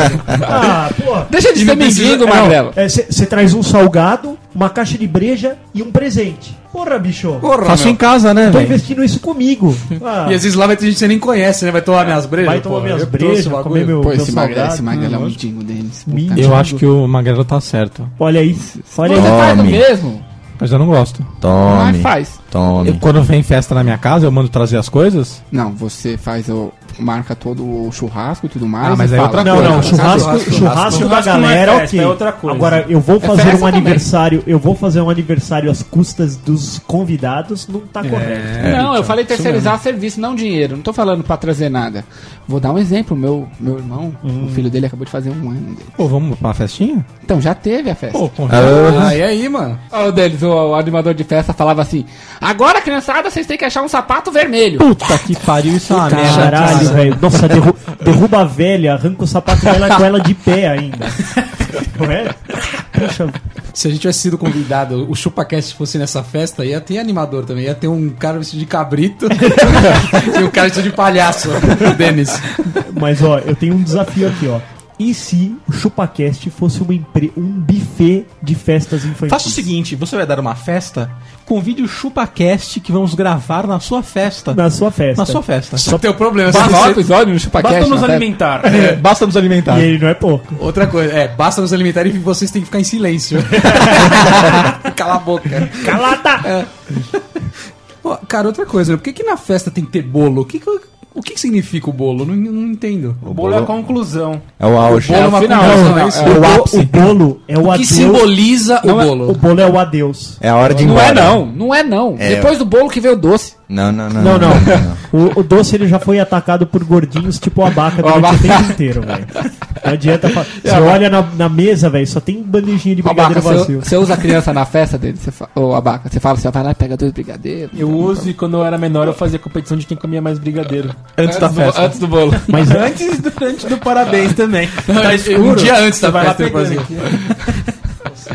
Ah, pô. Deixa de ser mendigo, É, Magrelo. é, Você traz um salgado uma caixa de breja e um presente. Porra, bicho. Porra, Faço meu. em casa, né, Tô velho? investindo isso comigo. Ah, E às vezes lá vai ter gente que você nem conhece, né? Vai tomar minhas brejas. vai tomar porra. minhas Eu brejas, bagulho. comer meu, Pô, esse magrelo, esse magrelo é um mendigo deles. Mendigo. Eu acho que o Magrelo tá certo. Olha aí. Olha aí. Você faz o Tome. mesmo? Mas eu não gosto. Mas Tome, faz. tome. Eu, quando vem festa na minha casa, eu mando trazer as coisas. Não, você faz o. marca todo o churrasco e tudo mais. Ah, mas é fala. outra Não, coisa. não, churrasco, churrasco, churrasco, da churrasco não é galera, festa, ok. é outra coisa. Agora, eu vou fazer um também. aniversário, eu vou fazer um aniversário às custas dos convidados, não tá correto. não, eu falei terceirizar serviço, não dinheiro. Não tô falando pra trazer nada. Vou dar um exemplo. Meu, meu irmão, Hum. o filho dele acabou de fazer um ano. dele. Pô, vamos pra uma festinha? Então já teve a festa. Pô, convida. Ah, e aí, mano? O deles, o, o animador de festa falava assim: Agora, criançada, vocês têm que achar um sapato vermelho. Puta que pariu, isso é uma merda. Caralho, velho. Nossa, derru- derruba a velha, arranca o sapato dela com ela de pé ainda. Não é? Se a gente tivesse sido convidado, o ChupaCast fosse nessa festa, ia ter animador também. Ia ter um cara vestido de cabrito e um cara vestido de palhaço, o Denis. mas ó, eu tenho um desafio aqui, ó. E se o ChupaCast fosse uma empre... um buffet de festas infantis? Faça o seguinte, você vai dar uma festa, convide o ChupaCast que vamos gravar na sua festa. Na sua festa. Na sua festa. Só tem o problema. Basta você- episódio no ChupaCast. Basta nos alimentar. É, basta nos alimentar. E ele não é pouco. Outra coisa, é, basta nos alimentar e vocês têm que ficar em silêncio. Cala a boca. Calada! Pô, cara, outra coisa, né? por que, que na festa tem que ter bolo? O que, que- o que, que significa o bolo? Não, não entendo. O bolo é a conclusão. É o auge. bolo é uma final, conclusão, não, é isso? é o, o ápice. o bolo é o, O que adeus. simboliza o é- bolo? o bolo é o adeus. É a hora de ir Não embora. é não, não é não. É. Depois do bolo que veio o doce. Não, não, não. Não, não. O, o doce ele já foi atacado por gordinhos tipo abaca durante abaca. o tempo inteiro, velho. Não adianta falar. Você olha na, na mesa, velho, só tem bandejinha de brigadeiro Abaca, vazio. você usa a criança na festa dele, você fa... Ô, Abaca, você fala, você vai lá e pega dois brigadeiros. Eu uso e quando eu era menor eu fazia competição de quem comia mais brigadeiro. Antes da do- festa. antes do bolo. Mas Antes do, antes do parabéns também. Tá um dia antes da vai lá festa pegando fazia. Nossa,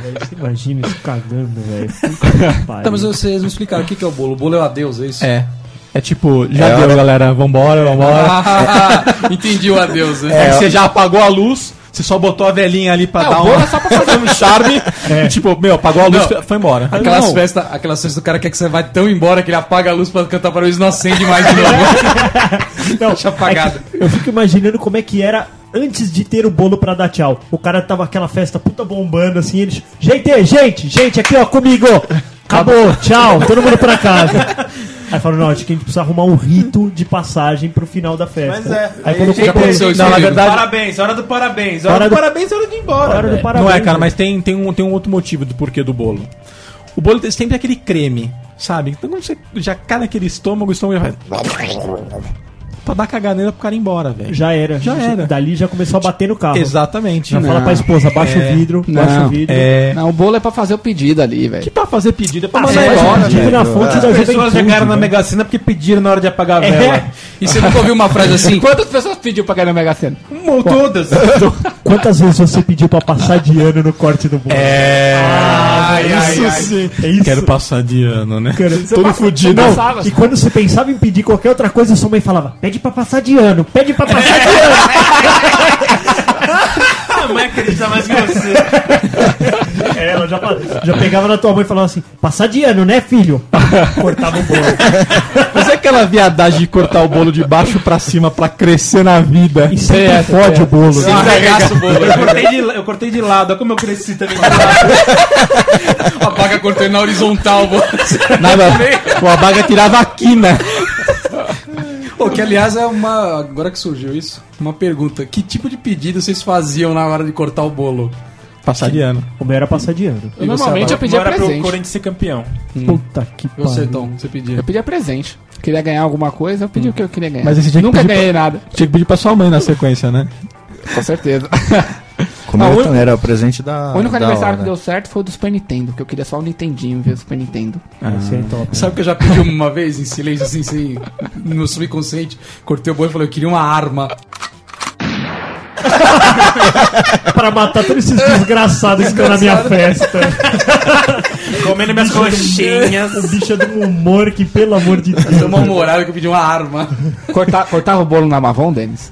velho, você imagina isso cagando, velho. Tá, mas vocês me explicaram o que, que é o bolo. O bolo é o adeus, é isso? É. É tipo, já É deu, hora- galera. Vambora, vambora. Ah, entendi o adeus, né? É, que você já apagou a luz, você só botou a velhinha ali pra É, dar o bolo um, é só pra fazer um charme. E, tipo, meu, apagou a luz, Não. foi embora. Aquelas festas, aquelas festas do cara quer que você vai tão embora que ele apaga a luz pra cantar para eles não acende mais de novo. Não, Deixa apagado. é que eu fico imaginando como é que era antes de ter o bolo pra dar tchau. O cara tava aquela festa puta bombando assim, eles. Gente, gente, gente, aqui ó, comigo! Acabou, tchau, todo mundo pra casa. Aí falou, não, acho que a gente precisa arrumar um rito de passagem pro final da festa. Mas é, Aí aí quando já aconteceu isso Não, na verdade, Parabéns, hora do parabéns. Hora, Hora do, do- parabéns é hora de ir embora. hora do velho. parabéns. não é, cara, mas tem, tem, um, tem um outro motivo do porquê do bolo. O bolo tem sempre aquele creme, sabe? Então quando você já cai naquele estômago, o estômago já vai. Pra dar caganeira pro cara ir embora, velho. Já era. Já era. Dali já começou a bater no carro. Exatamente. Já fala pra esposa, baixa É. o vidro, baixa Não. o vidro. É. Não, o bolo é pra fazer o pedido ali, velho. Que pra fazer pedido é pra Ah, mandar faz embora, pedido velho. na fonte da As pessoas chegaram na? Mega Sena porque pediram na hora de apagar a É. vela. E você nunca ouviu uma frase assim? Quantas pessoas pediu pra cair na Mega Sena? Ou todas. Quantas vezes você pediu pra passar de ano no corte do bolo? É. Ai, ai, isso ai. sim. É isso. Quero passar de ano, né? Cara, Todo fudido. Não, passava. e quando você pensava em pedir qualquer outra coisa, sua mãe falava: pede pra passar de ano, pede pra passar de ano. A mãe acredita mais que você. É, ela já, já pegava na tua mãe e falava assim: passar de ano, né, filho? Cortava o bolo. Mas é aquela viadagem de cortar o bolo de baixo pra cima pra crescer na vida. E sempre fode o bolo. né? Arregaça o bolo. Eu cortei, de, eu cortei de lado, olha como eu cresci também de lado. A vaca cortou na horizontal. vô. Nada. O abaga tirava a quina. Pô, que aliás é uma. Agora que surgiu isso, uma pergunta. Que tipo de pedido vocês faziam na hora de cortar o bolo? Passar de ano. O meu era passar de ano. Eu, normalmente eu pedia Bora pro presente. Corinthians ser campeão. Puta que Você, pariu. Tom, você pedia. Eu pedia presente. Queria ganhar alguma coisa, eu pedi o que eu queria ganhar. Mas esse que Nunca pedir pra- ganhei nada. Tinha que pedir pra sua mãe na sequência, né? Com certeza. Como Ah, era o presente da. o único da aniversário hora. que deu certo foi o do Super Nintendo, que eu queria só o Nintendinho ver o Super Nintendo. Esse é top. Sabe que eu já pedi uma vez em silêncio, assim, sem, no subconsciente? Cortei o bolo e falei, eu queria uma arma. Pra matar todos esses desgraçados que estão na minha festa. Comendo minhas coxinhas. O bicho é de um humor que, pelo amor de Deus. Tô mal-humorado que eu pedi uma arma. Cortar, cortava o bolo na Mavon, Denis?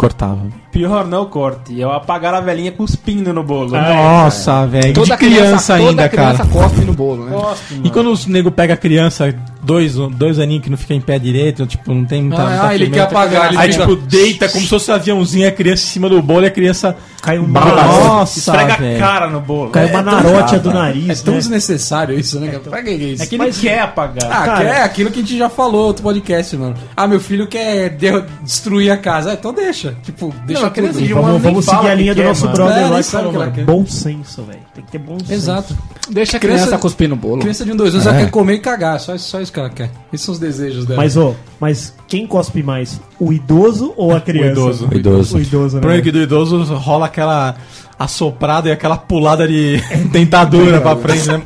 Cortava. Pior não corte. Eu apagar a velhinha cuspindo no bolo. Nossa, velho. Toda De criança toda ainda, cara. criança cospe no bolo, né? Gosto, E quando os nego pega a criança, dois, dois aninhos que não fica em pé direito, tipo, não tem muita. Ah, muita ele quer apagar, ele Aí, fica- tipo, deita como se fosse um aviãozinho, a criança em cima do bolo e a criança. Caiu um Nossa, Esfrega velho. a cara no bolo. Caiu uma narótia do É nariz, tão né? desnecessário isso, né? cara? Pra que isso? É que ele quer apagar. Ah, Cara- que é aquilo que a gente já falou outro podcast, mano. Ah, meu filho quer de- destruir a casa. Ah, então deixa. Tipo, deixa Não, ano Vamos, vamos fala seguir a que linha do quer, nosso mano. brother É, lá falou, que mano, quer. bom senso, velho. Tem que ter bom senso. Exato. Deixa a criança, Criança- cuspir no bolo. Criança de um, dois anos ela quer comer e cagar. Só, só isso que ela quer. Esses são os desejos dela. Mas, ô, mas quem cospe mais? O idoso ou a criança? idoso. O idoso. O idoso, Por né? que do idoso rola aquela assoprada e aquela pulada de dentadura pra frente, né?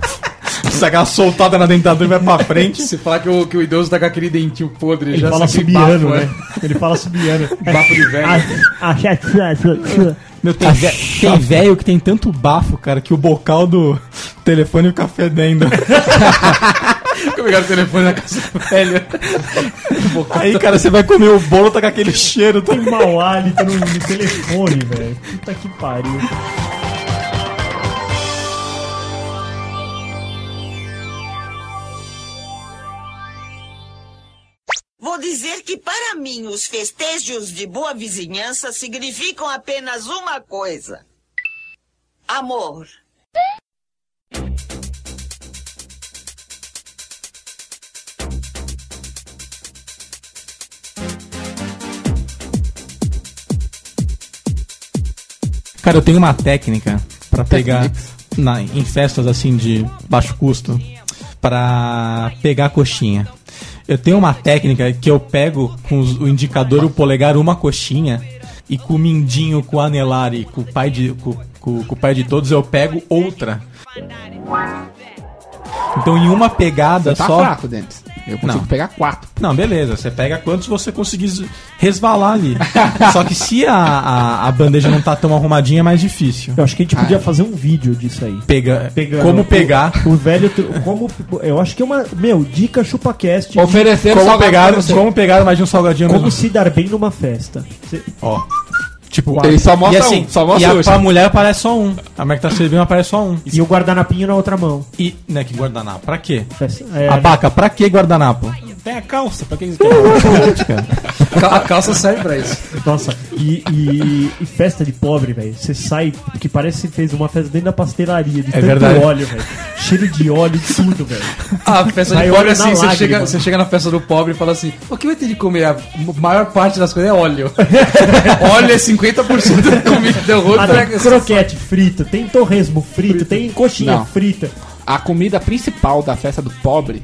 Você aquela soltada na dentadura e vai pra frente. Se falar que o, que o idoso tá com aquele dentinho podre, Ele já fala subiano, bafo, né? Ele fala subiano. Bafo de velho. Ah, ah, chá. Meu, tem vé- tem velho que tem tanto bafo, cara, que o bocal do telefone fica fedendo. Pegar o telefone na casa velha. Aí, cara, você vai comer o bolo, tá com aquele cheiro. Tá... Tem mau hálito no, no telefone, velho. Puta que pariu. Vou dizer que para mim os festejos de boa vizinhança significam apenas uma coisa: amor. Cara, eu tenho uma técnica pra pegar na, em festas assim de baixo custo pra pegar a coxinha. Eu tenho uma técnica que eu pego com os- o indicador e o polegar uma coxinha e com o mindinho, com o anelar e com o pai de, com, com- com o pai de todos eu pego outra. Então em uma pegada Você tá só. fraco, Dentes. Eu consigo Não. pegar quatro. Não, beleza. Você pega quantos você conseguir resvalar ali. Só que se a, a, a bandeja não tá tão arrumadinha, é mais difícil. Eu acho que a gente podia fazer um vídeo disso aí. Pega, Pegando como o- pegar. O, velho. tru- Como, eu acho que é uma. Meu, dica chupacast. Oferecer Como salgado pegar, pra você. como pegar mais de um salgadinho Como mesmo. se dar bem numa festa. Ó. Tipo, Ele só mostra e assim, um, só mostra e a, pra mulher aparece só um. A mulher que tá servindo aparece só um. E o guardanapinho na outra mão. E, né, que guardanapo? Pra quê? É, Abaca, pra que guardanapo? Tem a calça, pra que eles querem? A calça serve pra isso. Nossa, e, e- e festa de pobre, velho. Você sai que parece que fez uma festa dentro da pastelaria, de É tanto verdade. óleo, velho. Cheiro de óleo e tudo, velho. A festa Sai de pobre óleo assim, você chega, você chega na festa do pobre e fala assim: o que vai ter de comer? A maior parte das coisas é óleo. óleo é 50% da comida. Deu Ah, outra tem croquete frito, tem torresmo frito, tem coxinha Não. frita. A comida principal da festa do pobre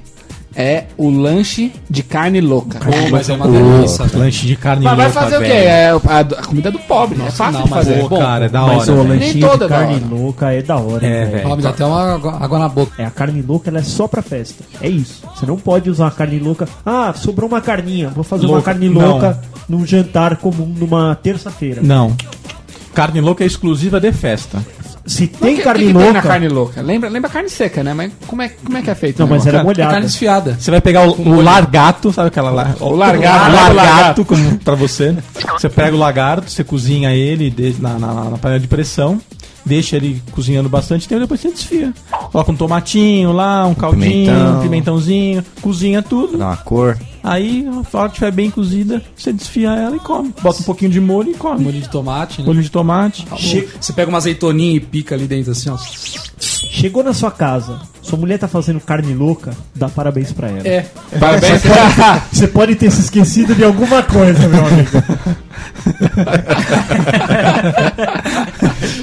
é o lanche de carne louca. Pô, mas é uma delícia. Lanche de carne Mas vai louca, fazer o quê? É o- a, a comida do pobre. é fácil não, de mas fazer. Pô, Bom, cara, é da Mas hora. o velho. lanchinho toda de da carne hora. louca é da hora, É, velho. velho. Me dá até uma água, na boca. É, a carne louca ela é só pra festa. É isso. Você não pode usar a carne louca. Ah, sobrou uma carninha. Vou fazer uma Louca. carne Não. louca num jantar comum numa terça-feira. Não. Carne louca é exclusiva de festa. Se tem que- carne que que tem louca. na carne louca? Lembra, lembra carne seca, né? Mas como é, como é que é feito? Não, mas era molhada. Carne desfiada. Você vai pegar o, o largato, sabe aquela lá? O largato, O largato. largato, como pra você. Você pega o lagarto, você cozinha ele na, na, na panela de pressão, deixa ele cozinhando bastante tempo, depois você desfia. Coloca um tomatinho lá, um caldinho, Pimentão. um pimentãozinho, cozinha tudo. Dá uma cor. Aí, a hora que estiver bem cozida, você desfia ela e come. Bota um pouquinho de molho e come. Molho de tomate, né? Molho de tomate. Che- Você pega uma azeitoninha e pica ali dentro assim, ó. Chegou na sua casa, sua mulher tá fazendo carne louca, dá parabéns pra ela. É. Parabéns. Você pode ter se esquecido de alguma coisa, meu amigo.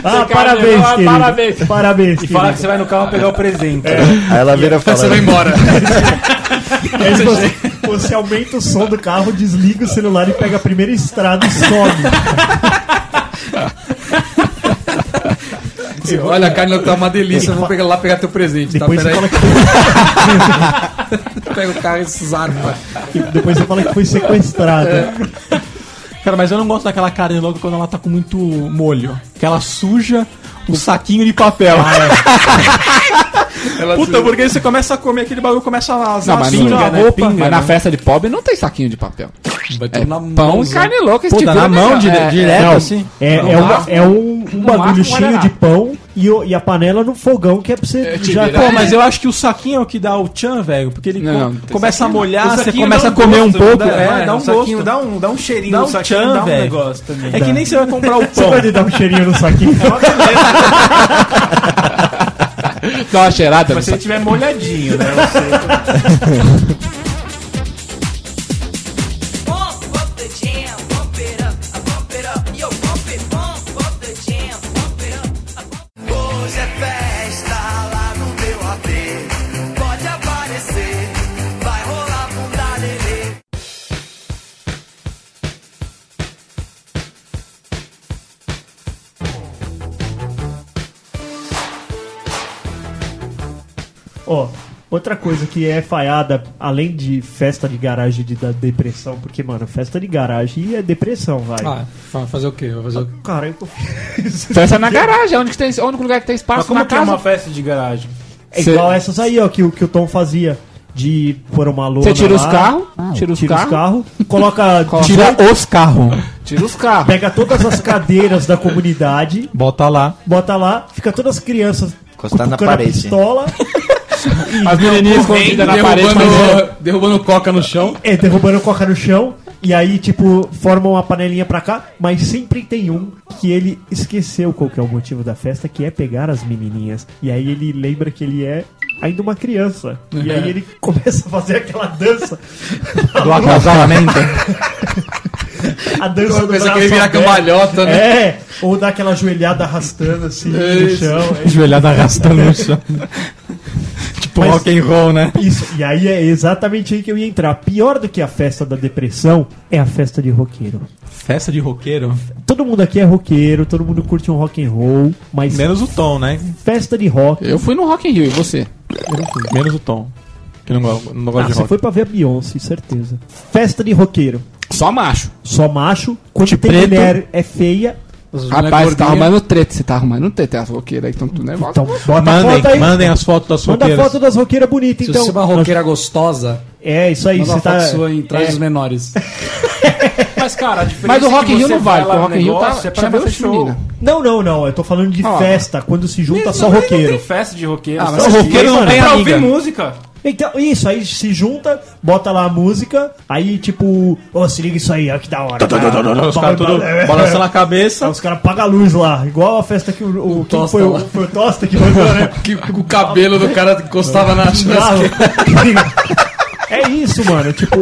ah, parabéns, querido. parabéns. Parabéns, E fala que você vai no carro pegar o presente. Aí ela vira e Aí você fala. vai embora. Aí você, você aumenta o som do carro, desliga o celular e pega a primeira estrada e some. Você, Olha, a carne tá uma delícia. Eu vou pegar lá pegar teu presente, Depois tá? você Peraí. fala que Pega o carro e zarpa. depois você fala que foi sequestrado. Cara, mas eu não gosto daquela carne louca quando ela tá com muito molho. Que ela suja o saquinho de papel. Puta, porque aí você começa a comer aquele bagulho, começa a vazar Não, mas, assim na né? roupa. mas na festa de pobre não tem saquinho de papel. Vai É pão e carne louca. Puta, tipo, na é mão, dire- É, direto é, assim? É, é, máximo- é um, um bagulho cheio de pão e, o- e a panela no fogão que é pra você É, já. Pô, mas eu acho que o saquinho é o que dá o tchan, velho. Porque ele Não, co- começa a saquinho molhar, você começa a dá comer um gosto, pouco. dá- é, dá um saquinho gosto. Dá um, dá um cheirinho Dá no um saquinho, tchan, dá um velho. negócio também. É que nem você vai comprar o Você pão. pode dar um cheirinho no saquinho. Dá uma cheirada. Mas se no ele tiver molhadinho, né? Você... outra coisa que é falhada, além de festa de garagem de, da depressão, porque, mano, festa de garagem é depressão, vai. Ah, fa- fazer o quê? Vai fazer o quê? Cara, eu. Festa na garagem, onde que tem, é o único lugar que tem Mas espaço como na que é casa. uma festa de garagem? É Cê- igual essas aí, ó, que, o- que o Tom fazia. De pôr uma lona Você tira os carros, tira os tira os carros, carros, coloca. Tira os carros. tira os carros. Pega todas as cadeiras da comunidade, Bota lá. bota lá, fica todas as crianças Encostar na parede. pistola, As menininhas escondidas na parede, mas é- Derrubando, coca no chão. é, derrubando coca no chão, e aí, tipo, formam uma panelinha pra cá, mas sempre tem um que ele esqueceu qual que é o motivo da festa, que é pegar as menininhas. E aí ele lembra que ele é ainda uma criança. E aí ele começa a fazer aquela dança. Do acasalamento. A dança do braço que ele vira cambalhota, né? É, ou dá aquela joelhada arrastando assim no Isso. chão. é Joelhada arrastando no chão. Tipo Mas- rock and roll, né? Isso, e aí é exatamente aí que eu ia entrar. Pior do que a festa da depressão é a festa de roqueiro. Festa de roqueiro. Todo mundo aqui é roqueiro, todo mundo curte um rock and roll, mas Menos o Tom, né? festa de rock. Eu fui no Rock in Rio, e você? Menos o Tom. Que não, não Ah, gosta de você rock. foi pra ver a Beyoncé, certeza. Festa de roqueiro. Só macho. Só macho. Quando De tem preto. mulher é feia. Rapaz, você tá arrumando treta, você tá arrumando treta. As roqueiras aí estão tudo nervosas. Então, bota Mandem, foto aí. mandem as fotos das Manda roqueiras. foto das roqueiras bonitas, Se então. você é uma roqueira gostosa, É, isso aí. manda Você uma tá... sua em trás é, dos menores. Mas, cara, a diferença Mas o é Rock in Rio não vale, o Rock in Rio tá, é pra ver o show. menina. Não, não, não. Eu tô falando de Ó. festa, quando se junta só Não, não roqueiro. tem festa de roqueiro. Ah, mas roqueiro não é tem pra ouvir música. Então, isso, aí se junta, bota lá a música, aí tipo, ô, se liga isso aí, ó, que da hora. Os caras tudo balançando a cabeça. Aí os caras pagam a luz lá, igual a festa que o. o quem Tosta foi, o foi o Tosta que mandou, né? que o cabelo do cara encostava na churrasqueira. É isso, mano. Tipo,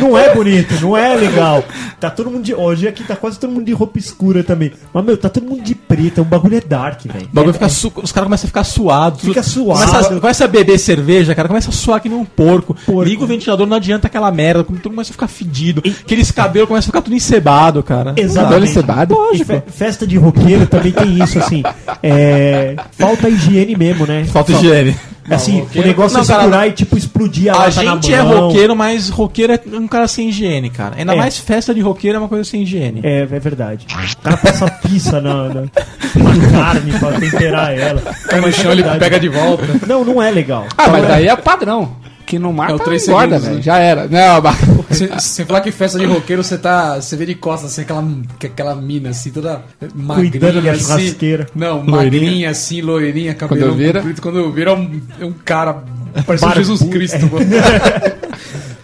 não é bonito, não é legal. Tá todo mundo de. Hoje aqui tá quase todo mundo de roupa escura também. Mas, meu, tá todo mundo de preto. O bagulho é dark, velho. O bagulho É- fica su- Os caras começam a ficar suados. Fica suado. Começa a, começa a beber cerveja, cara. Começa a suar que nem um porco. Porco. Liga o ventilador, não adianta aquela merda. Todo mundo começa a ficar fedido. Aqueles cabelos começam a ficar tudo encebado, cara. Exatamente. cebado? E fe- festa de roqueiro também tem isso, assim. É, falta higiene mesmo, né? Falta higiene. Assim, o negócio Não, é cara, segurar e, tipo, explodir a, A gente é roqueiro, mas roqueiro é um cara sem higiene, cara. Ainda É. mais festa de roqueiro é uma coisa sem higiene. É, é verdade. O cara passa pizza na, na, na carne pra temperar ela. Cai no chão, ele pega de volta. Não, não é legal. Ah, mas daí é padrão. Que não mata, É o três engorda, segundos, velho. né? Já era. Não, abaca. Sem, sem falar que festa de roqueiro, você tá. Você vê de costas, assim, aquela, que- aquela mina assim, toda Cuidando magrinha. da assim. churrasqueira. Não, magrinha assim, loirinha, cabelo vira? comprido. Quando vira um, é um cara. Parece um Barbudo. Jesus Cristo, mano.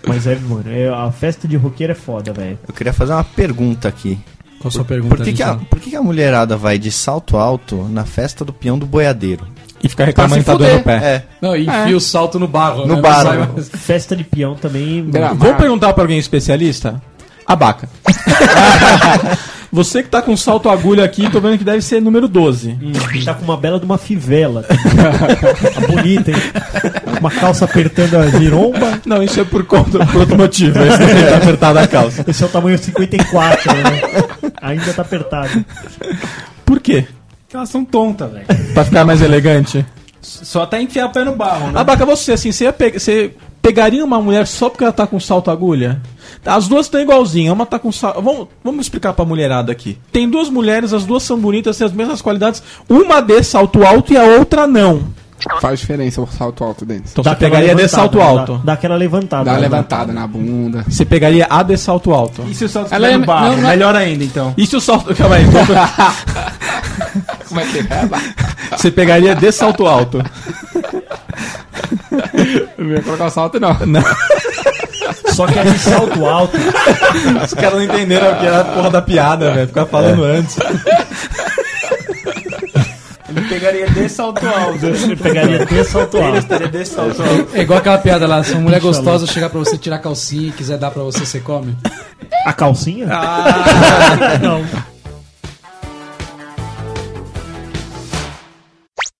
Mas é, mano, é, a festa de roqueiro é foda, velho. Eu queria fazer uma pergunta aqui. Qual a sua pergunta? Por que, que, a, por que, que a mulherada vai de salto alto na festa do peão do boiadeiro? E ficar reclamando que tá doendo o pé. É, Não, e enfia o salto no barro. No né? barro. Mais. Festa de peão também. Gramado. Vamos perguntar pra alguém especialista? Abaca. Você que tá com salto agulha aqui, tô vendo que deve ser número 12. Hum, tá com uma bela de uma fivela. Tá bonita, hein? Uma calça apertando a giromba. Não, isso é por conta por outro motivo. Esse daí tá apertado a calça. Esse é o tamanho 54, né? Ainda tá apertado. Por quê? São tontas, velho. Pra ficar mais elegante? Só até enfiar o pé no barro, né? Abaca, você assim, você, pe- você pegaria uma mulher só porque ela tá com salto agulha? As duas estão igualzinhas, uma tá com salto. Vamos, vamos explicar pra mulherada aqui. Tem duas mulheres, as duas são bonitas, têm as mesmas qualidades. Uma dê salto alto e a outra não. Faz diferença o salto alto deles. Então Dá você pegaria de salto dá- alto. Dá, aquela levantada. Dá uma né? levantada na bunda. Você pegaria a de salto alto. E se o salto Ela é- no barro? não, não é- Melhor ainda, então. E se o salto. Calma aí. então- Como é que é? Você pegaria de salto alto. Não ia colocar o salto, não. Só que é de salto alto. Os caras não entenderam o que era a porra da piada, velho. Ficar falando antes. Pegaria de salto alto. Ele pegaria de salto Ele alto. estaria de salto alto. É igual aquela piada lá, se uma mulher gostosa chegar pra você tirar a calcinha e quiser dar pra você, você come. A calcinha? Não.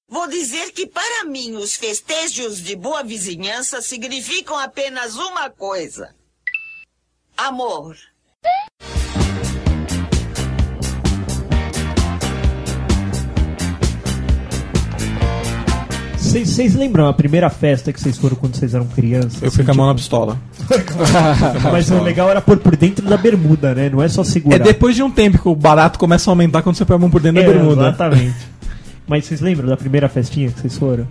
Vou dizer que para mim os festejos de boa vizinhança significam apenas uma coisa: amor. Vocês vocês lembram a primeira festa que vocês foram quando vocês eram crianças? Eu fui com a mão na pistola. Mas o legal era pôr por dentro da bermuda, né? Não é só segurar. É depois de um tempo que o barato começa a aumentar quando você põe a mão por dentro É, da bermuda. Exatamente. Mas vocês lembram da primeira festinha que vocês foram?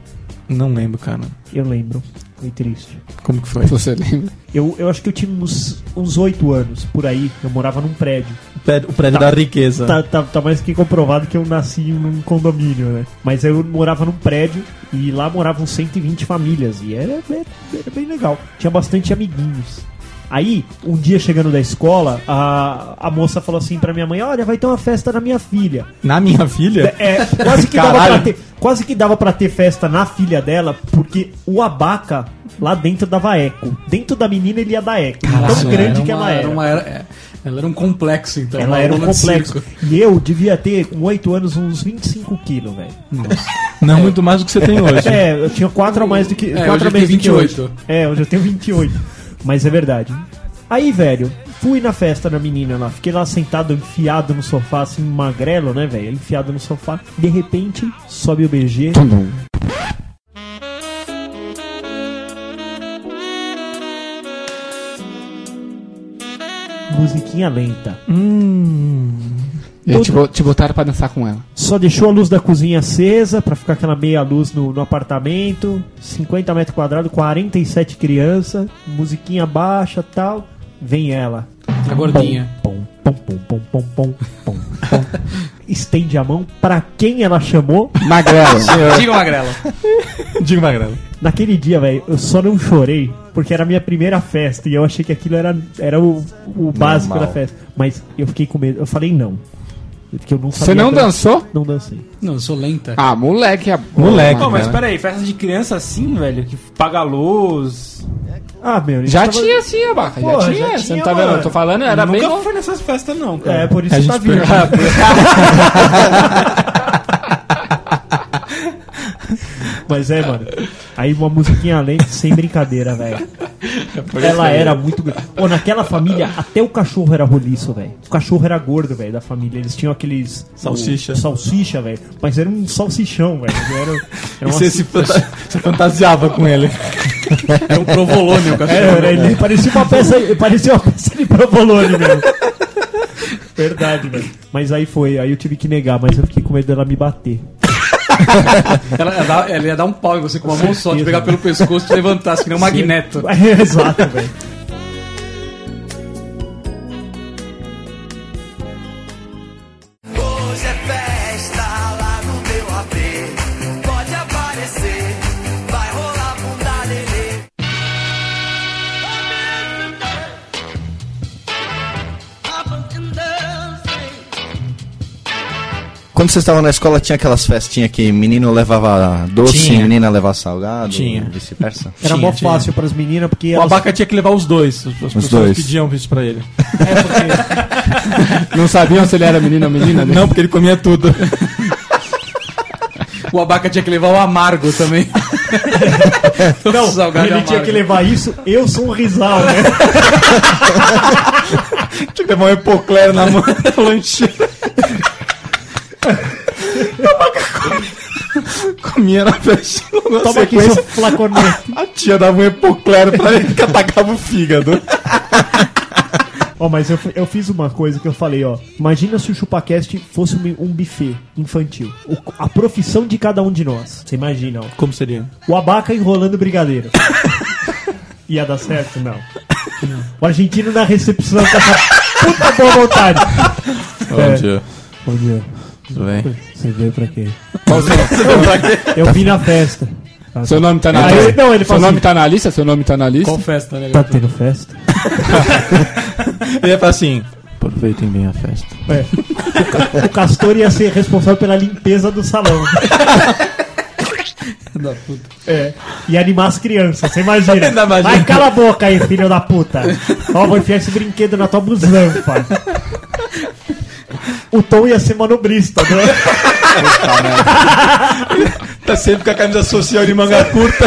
Não lembro, cara. Eu lembro. Foi triste. Como que foi? Você lembra? Eu, eu acho que eu tinha uns uns oito anos, por aí. Eu morava num prédio. O prédio, o prédio Tá. da riqueza. Tá, tá, tá mais que comprovado que eu nasci num condomínio, né? Mas eu morava num prédio e lá moravam 120 famílias. E era, era, era bem legal. Tinha bastante amiguinhos. Aí, um dia chegando da escola, a, a moça falou assim pra minha mãe: Olha, vai ter uma festa na minha filha. Na minha filha? É, quase que, dava Caralho. pra ter, quase que dava pra ter festa na filha dela, porque o abaca lá dentro dava eco. Dentro da menina ele ia dar eco. tão grande que ela era. uma- era- é, ela era um complexo, então. Ela era um complexo. E eu devia ter, com 8 anos, uns 25 quilos, velho. Não muito mais do que você tem hoje. É, eu tinha 4 a mais do que. É, 4 hoje a eu mais tenho do que 28. hoje. É, hoje eu tenho 28. Mas é verdade. Aí, velho, fui na festa da menina lá. Fiquei lá sentado, enfiado no sofá, assim, magrelo, né, velho? Enfiado no sofá. De repente, sobe o BG. Musiquinha lenta. E te, te botaram pra dançar com ela. Só deixou a luz da cozinha acesa pra ficar aquela meia luz no, no apartamento. 50 metros quadrados, 47 crianças, musiquinha baixa tal. Vem ela. A gordinha. Pom, pom, pom, pom, pom, pom, pom, pom. Estende a mão pra quem ela chamou. Magrelo. Diga, Magrela. Digo magrelo. Naquele dia, velho, eu só não chorei porque era a minha primeira festa e eu achei que aquilo era, era o, o básico Normal. da festa. Mas eu fiquei com medo. Eu falei não. Porque eu não Você sabia não dançar. dançou? Não dancei. Não, eu sou lenta. Ah, moleque. A... Moleque. Pô, mas Magrelo. peraí, festa de criança assim, velho, que paga a luz. Ah, meu, Já tava- tinha sim, Abaca. Já Porra, tinha. já Você tinha, não tá vendo? Eu tô falando, era Nunca bem novo. foi nessas festas, não, cara. É, por isso A que gente tá vindo. Mas é, mano. Aí uma musiquinha lenta, sem brincadeira, velho. Ela era muito. Pô, naquela família, até o cachorro era roliço, velho. O cachorro era gordo, velho, da família. Eles tinham aqueles. Salsicha. o- salsicha, velho. Mas era um salsichão, velho. Era, era você se fanta- você fantasiava com ele. É um provolone o cachorro. É, era, ele parecia uma peça, parecia uma peça de provolone mesmo. Verdade, velho. Mas aí foi, aí eu tive que negar, mas eu fiquei com medo dela me bater. Ela, ia dar- ela ia dar um pau em você com uma mão só, te pegar pelo pescoço e te levantar, que nem um magneto. Exato, velho. Vocês estavam na escola, tinha aquelas festinhas que menino levava doce Tinha. e menina levava salgado? Tinha. Vice-versa? Era mó fácil pras meninas, porque O elas... abaca tinha que levar os dois. As as pessoas dois. pediam isso pra ele. Não sabiam se ele era menino ou menina? né? Não, porque ele comia tudo. O abaca tinha que levar o amargo também. Não, Salgado ele e tinha amargo. que levar isso, eu sou um risal, né? Tinha que levar um epocler na mão da lancheira. O abaca comia- na festinha. na Toma aqui seu flaconete. A tia dava um epocler pra ele que atacava o fígado. Ó, Ó, mas eu, eu fiz uma coisa que eu falei, ó. Imagina se o ChupaCast fosse um, um buffet infantil. O- a profissão de cada um de nós. Você imagina, ó. Como seria? O abaca enrolando brigadeiro. Ia dar certo? Não. O argentino na recepção com essa puta boa vontade. Bom É. dia. Bom dia. Tudo bem? Você veio pra quê? Qual o seu nome? Eu vim na festa. Seu nome tá na lista? não, ele Seu nome assim, tá na lista? Seu nome tá na lista? Qual festa, né? Tá tendo festa? Ele ia falar assim: aproveitem bem a festa. É. O, Ca- o Castor ia ser responsável pela limpeza do salão. Da puta. É. E animar as crianças, você imagina. Imagina. Vai, cala a boca aí, filho da puta. Ó, vou enfiar esse brinquedo na tua busanfa. O Tom ia ser manobrista, né? Tá sempre com a camisa social de manga curta.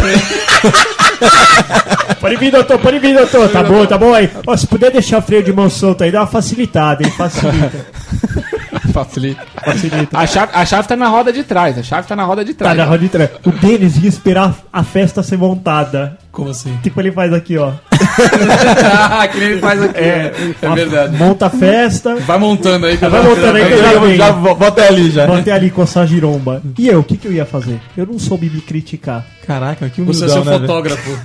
Pode vir, doutor, pode vir, doutor. Tá bom, tá bom aí. Ó, se puder deixar o freio de mão solto aí, dá uma facilitada, hein? Facilita. Facilita. Facilita. A chave, a chave tá na roda de trás. A chave tá na roda de Tá trás. na roda de trás. O Denis ia esperar a festa ser montada. Como assim? Tipo, ele faz aqui, ó. que nem ele faz aqui. É, é Uma- verdade. Monta a festa. Vai montando aí. Vai já- montando aí que eu já já, até ali já. Até ali coçar a giromba. E eu, o que, que eu ia fazer? Eu não soube me criticar. Caraca, que Você é humildão, seu né, fotógrafo.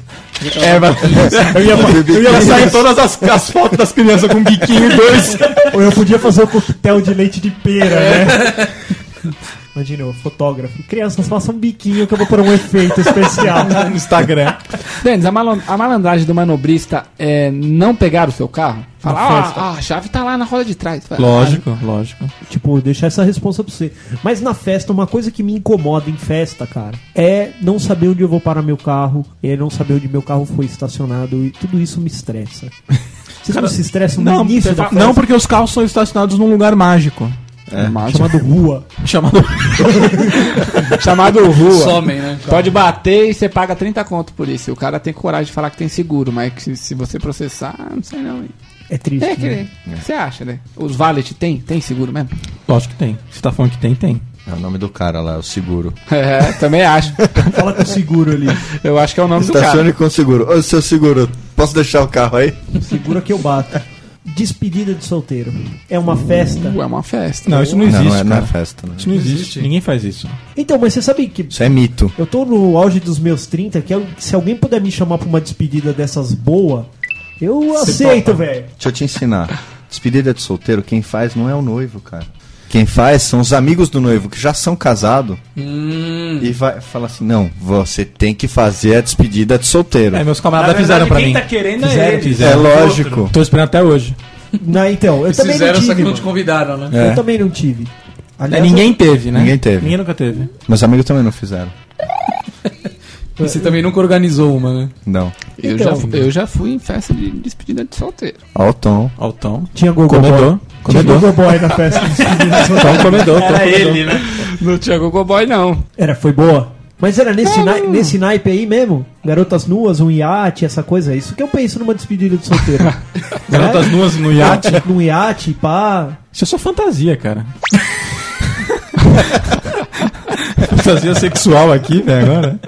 É, mas... Eu ia, eu ia sair todas as, as fotos das crianças com biquinho e dois. Ou eu podia fazer o coquetel de leite de pera, né? Imagina, o fotógrafo. Crianças, façam um biquinho que eu vou pôr um efeito especial. no Instagram. Denis, a, malan- a malandragem do manobrista é não pegar o seu carro? Falar, festa. ah, a chave tá lá na roda de trás. Lógico, lógico. tipo, deixar essa responsa pra você. Mas na festa, uma coisa que me incomoda em festa, cara, é não saber onde eu vou parar meu carro, é não saber onde meu carro foi estacionado, e tudo isso me estressa. Vocês não se estressam no Não, início da festa? não, porque os carros são estacionados num lugar mágico. É. Chamado rua. Chamado. Chamado rua. Somem, né? Pode bater e você paga 30 conto por isso. O cara tem coragem de falar que tem seguro, mas que se, você processar, não sei não. hein. É triste. É que né? o que você acha, né? Os valet tem? Tem seguro mesmo? Lógico que tem. Se tá falando que tem, tem. É o nome do cara lá, o seguro. É, também acho. Fala com o seguro ali. Eu acho que é o nome do cara. Estacione com seguro. Ô, seu seguro, posso deixar o carro aí? Segura que eu bato. Despedida de solteiro. É uma festa. Uh, é uma festa. Não, isso não existe. não, não é, não é festa. Né? Isso não existe. Ninguém faz isso. Então, mas você sabe que Isso é mito. eu tô no auge dos meus 30, que eu- se alguém puder me chamar pra uma despedida dessas boa, eu aceito, velho. Deixa eu te ensinar. Despedida de solteiro, quem faz não é o noivo, cara. Quem faz são os amigos do noivo que já são casados Hum. e vai falar assim: não, você tem que fazer a despedida de solteiro. É, meus camaradas fizeram pra quem mim. tá querendo Fizeram, é ele. fizeram. É lógico. Tô esperando até hoje. Não, então, eu Eles também não fizeram, só tive. que não te convidaram, né? É. Eu também não tive. É, Aliás, ninguém teve, né? Ninguém teve. Ninguém nunca teve. Meus amigos também não fizeram. E você também nunca organizou uma, né? Não. Eu, Então. já, fu- eu já fui em festa de despedida de solteiro. Ó o tom. Altão. Tinha Gogo Comedor. Boy. Tinha Comedor. Gogo Boy na festa de despedida de solteiro. Tom comedor. Tom Era comedor. ele, né? Não tinha Gogo Boy, não. Era, foi boa. Mas era nesse, nai- nesse naipe aí mesmo? Garotas nuas, um iate, essa coisa. Isso que eu penso numa despedida de solteiro. Garotas nuas no iate. Num iate, pá. Isso é só fantasia, cara. fantasia sexual aqui, velho, agora.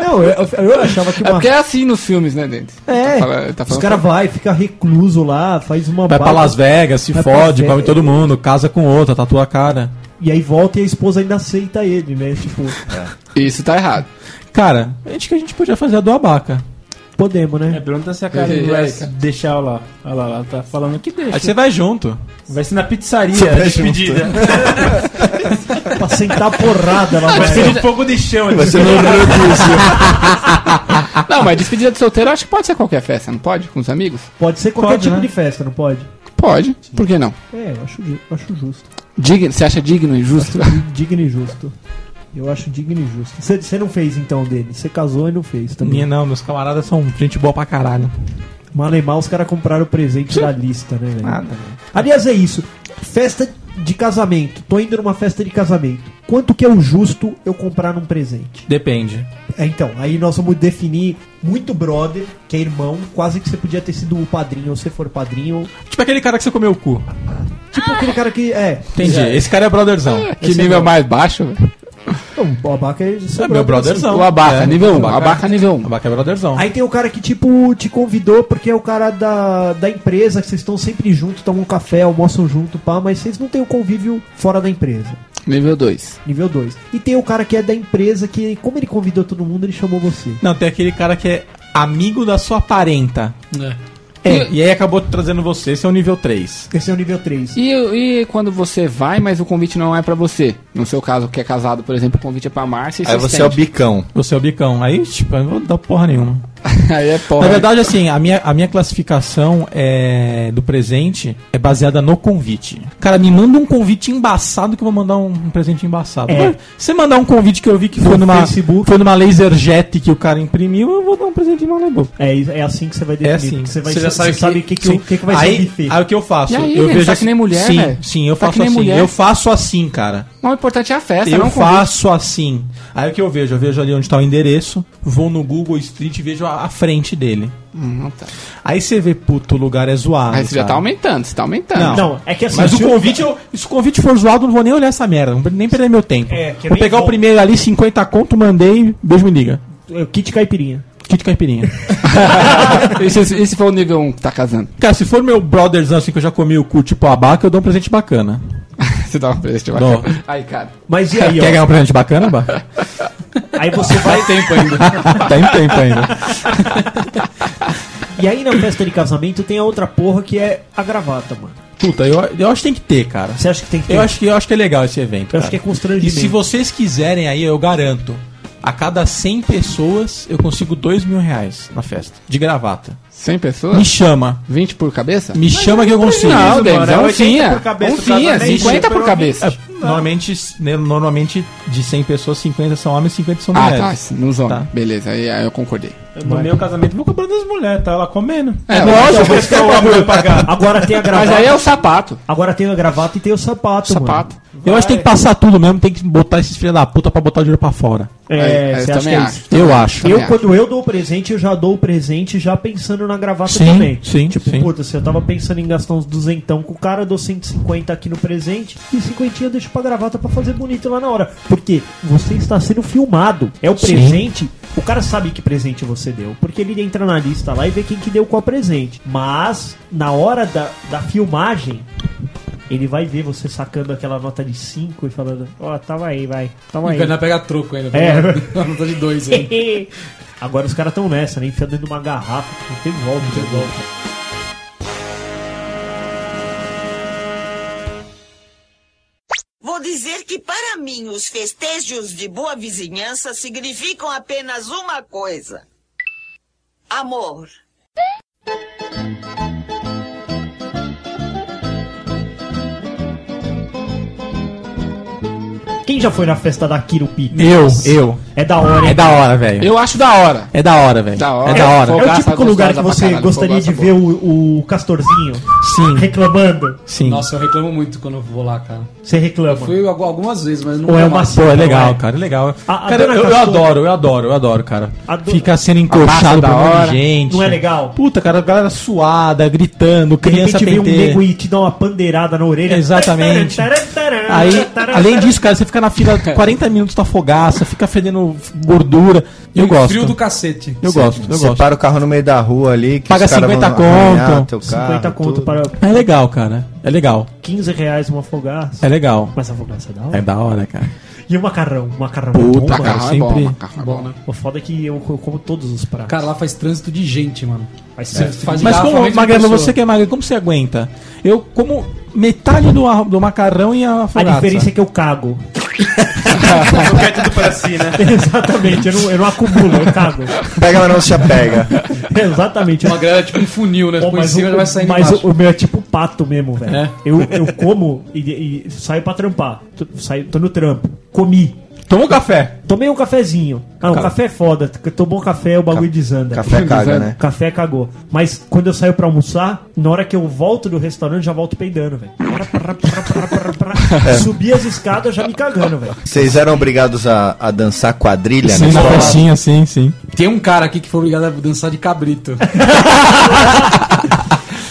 Não, eu, eu achava que É uma. porque é assim nos filmes, né, Dentes? É, Tá falando- tá os falando- caras vai, fica recluso lá, faz uma Vai pra baita- Las Vegas, se pra fode, come todo mundo, casa com outra, tatua a cara. E aí volta e a esposa ainda aceita ele, né? Tipo, Isso tá errado. Cara, acho que a gente podia fazer a do abaca. Podemos, É, né? pergunta se a Karen aí, vai deixar lá. Olha lá, ela tá falando que deixa. Aí você vai junto. Vai ser na pizzaria a despedida. Pra sentar porrada ela Vai vai. ser de fogo de chão. Vai ser despedida. no rodízio. Não, mas despedida de solteiro acho que pode ser qualquer festa, não pode? Com os amigos? Pode ser qualquer Pode, tipo né? de festa, não pode? Pode. Por que não? É, eu acho, ju- eu acho justo. Digno, você acha digno e justo? Digno e justo. Eu acho digno e justo. Você- não fez então dele. Você casou e não fez também. Minha não, meus camaradas são gente boa pra caralho. Malemar, os caras compraram o presente da lista, né, velho? Nada. Aliás, é isso. Festa de casamento. Tô indo numa festa de casamento. Quanto que é o justo eu comprar num presente? Depende. É, então, aí nós vamos definir muito brother, que é irmão, quase que você podia ter sido o padrinho, ou se for padrinho. Tipo aquele cara que você comeu o cu. Tipo aquele cara que. É. Entendi. Esse cara é brotherzão. que Esse é nível bom. mais baixo, velho. O abaca é, seu É meu brotherzão. O abaca, É, nível 1. abaca. Abaca, nível 1. Abaca é brotherzão. Aí tem o cara que, tipo, te convidou porque é o cara da, da empresa, que vocês estão sempre juntos, tomam um café, almoçam junto, pá, mas vocês não têm o convívio fora da empresa. Nível 2. Nível 2. E tem o cara que é da empresa que, como ele convidou todo mundo, ele chamou você. Não, tem aquele cara que é amigo da sua parenta. É. É, e aí acabou trazendo você, esse é o nível 3. Esse é o nível 3. E, e quando você vai, mas o convite não é pra você? No seu caso, que é casado, por exemplo, o convite é pra Márcia e Aí você é o bicão. Você é o bicão. Aí, tipo, eu não vou dar porra nenhuma. Aí é porra. Na verdade, assim, a minha, a minha classificação é, do presente é baseada no convite. Cara, me manda um convite embaçado que eu vou mandar um, um presente embaçado. É. Você mandar um convite que eu vi que foi No numa, Facebook. foi numa laserjet que o cara imprimiu, eu vou dar um presente maluco. É, é assim que você vai definir. É assim. Você, vai, Você já você sabe sabe, que- que, que, o que, que vai ser o aí, buffet. aí o que eu faço? Aí, eu vejo tá assim- que nem mulher, Sim, velho. sim, eu Tá faço assim. mulher. Eu faço assim, cara. Não, o importante é a festa, eu o faço assim. Aí o que eu vejo? Eu vejo ali onde está o endereço, vou no Google Street e vejo a, a frente dele. Hum, tá. Aí você vê, puto, o lugar é zoado. Aí você já tá aumentando, você tá aumentando. Não. Não, é que assim, Mas o se o- convite, eu, se o convite for zoado, eu não vou nem olhar essa merda, não vou nem perder meu tempo. É, vou pegar o vou- primeiro ali, 50 conto, mandei, beijo me liga. É o kit caipirinha. Kit caipirinha. esse, esse foi o nível 1 que tá casando. Cara, se for meu brothers assim que eu já comi o cu tipo abaca, eu dou um presente bacana. Você dá um presente bacana. Aí, cara. Mas e aí, Quer ganhar ó? um presente bacana, Bá? Aí você vai. tempo ainda. Tem tempo ainda. E aí na festa de casamento tem a outra porra que é a gravata, mano. Puta, eu, eu acho que tem que ter, cara. Você acha que tem que ter? Eu acho que, eu acho que é legal esse evento. Eu acho cara. que é constrangimento. E se vocês quiserem aí, eu garanto. A cada 100 pessoas, eu consigo 2 mil reais na festa. De gravata. 100 pessoas? Me chama. 20 por cabeça? Me chama que eu consigo. Não, Davis, é é um 80 finha. por cabeça Um finha, casamento, 50 por cabeça. É, normalmente, né, normalmente, de 100 pessoas, 50 são homens e 50 são Ah, mulheres. tá. Nos homens. Tá. Beleza, aí, aí eu concordei. No meu casamento, vou comprar das mulheres, tá ela comendo. É, lógico, por isso que o homem vai pagar. Agora tem a gravata. Mas aí é o sapato. Agora tem a gravata e tem o sapato, Sapato. Eu acho que tem que passar tudo mesmo, tem que botar esses filhos da puta pra botar o dinheiro pra fora. É, É, eu você acha que é acho. isso? Eu acho. Eu, quando eu dou o presente, eu já dou o presente já pensando na gravata Sim, também. sim, Tipo, sim. puta, se eu tava pensando em gastar uns duzentão com o cara, eu dou 150 aqui no presente e 50 eu deixo pra gravata pra fazer bonito lá na hora. Porque você está sendo filmado. É o Sim. presente. O cara sabe que presente você deu. Porque ele entra na lista lá e vê quem que deu qual presente. Mas, na hora da, da filmagem, ele vai ver você sacando aquela nota de 5 e falando, ó, tava aí, vai. Tava aí. vai pegar troco ainda. É. Uma nota de dois aí. Agora os caras estão nessa, né? Enfiando dentro de uma garrafa. Não tem volta, não tem volta. Mim os festejos de boa vizinhança significam apenas uma coisa: amor. Quem já foi na festa da Kirupi? Eu, eu. É da hora, hein? É da hora, velho. Eu acho da hora. É da hora, velho. Da hora. É da hora. É o típico lugar que você caralho, gostaria de fogaça ver o, o Castorzinho Sim, reclamando. sim. Nossa, eu reclamo muito quando eu vou lá, cara. Você reclama. Eu fui algu- algumas vezes, mas não Ou é vou uma. Pô, é legal, é? cara, é legal. A- a cara, eu, eu adoro, eu adoro, eu adoro, cara. Do- Fica sendo encoxado por um da monte hora. de gente. Não é legal? Puta, cara, a galera suada, gritando, De criança repente vem um nego e te dá uma pandeirada na orelha. Exatamente. Aí, além disso, cara, você fica na fila 40 minutos da fogaça, fica fedendo gordura. Eu E gosto. frio do cacete. Eu gosto, eu Você gosto. para o carro no meio da rua ali. Que Paga os caras 50 vão arranhar conto. teu carro, 50 conto tudo. para É legal, cara. É legal. 15 reais uma fogaça. É legal. Mas a fogaça é da hora. É da hora, cara. E o macarrão? O macarrão Puta, é bom, cara. Macarrão é bom, sempre- macarrão é bom, né? O foda é que eu, eu como todos os pratos. Cara, lá faz trânsito de gente, mano. Faz certo. faz Mas como, Magrelo, você que é magro, como você aguenta? Eu como metade do, arro- do macarrão e a A fogaça. diferença é que eu cago. Não quer tudo pra si, né? Exatamente, eu não, eu não acumulo, eu cago. Pega, mas não se apega. Exatamente. Uma grana é tipo um funil, né? Pô, mas o, vai saindo mas o, o meu é tipo pato mesmo, velho. É? Eu, eu como e, e saio pra trampar. Tô, saio, tô no trampo. Comi. Toma um café. Tomei um cafezinho. Ah, o café é foda. Tomou um café, o bagulho desanda. Café caga, né? Café cagou. Mas quando eu saio pra almoçar, na hora que eu volto do restaurante, já volto peidando, velho. É. Subi as escadas já me cagando, velho. Vocês eram obrigados a, a dançar quadrilha Sim, na na festinha, sim, sim. Tem um cara aqui que foi obrigado a dançar de cabrito.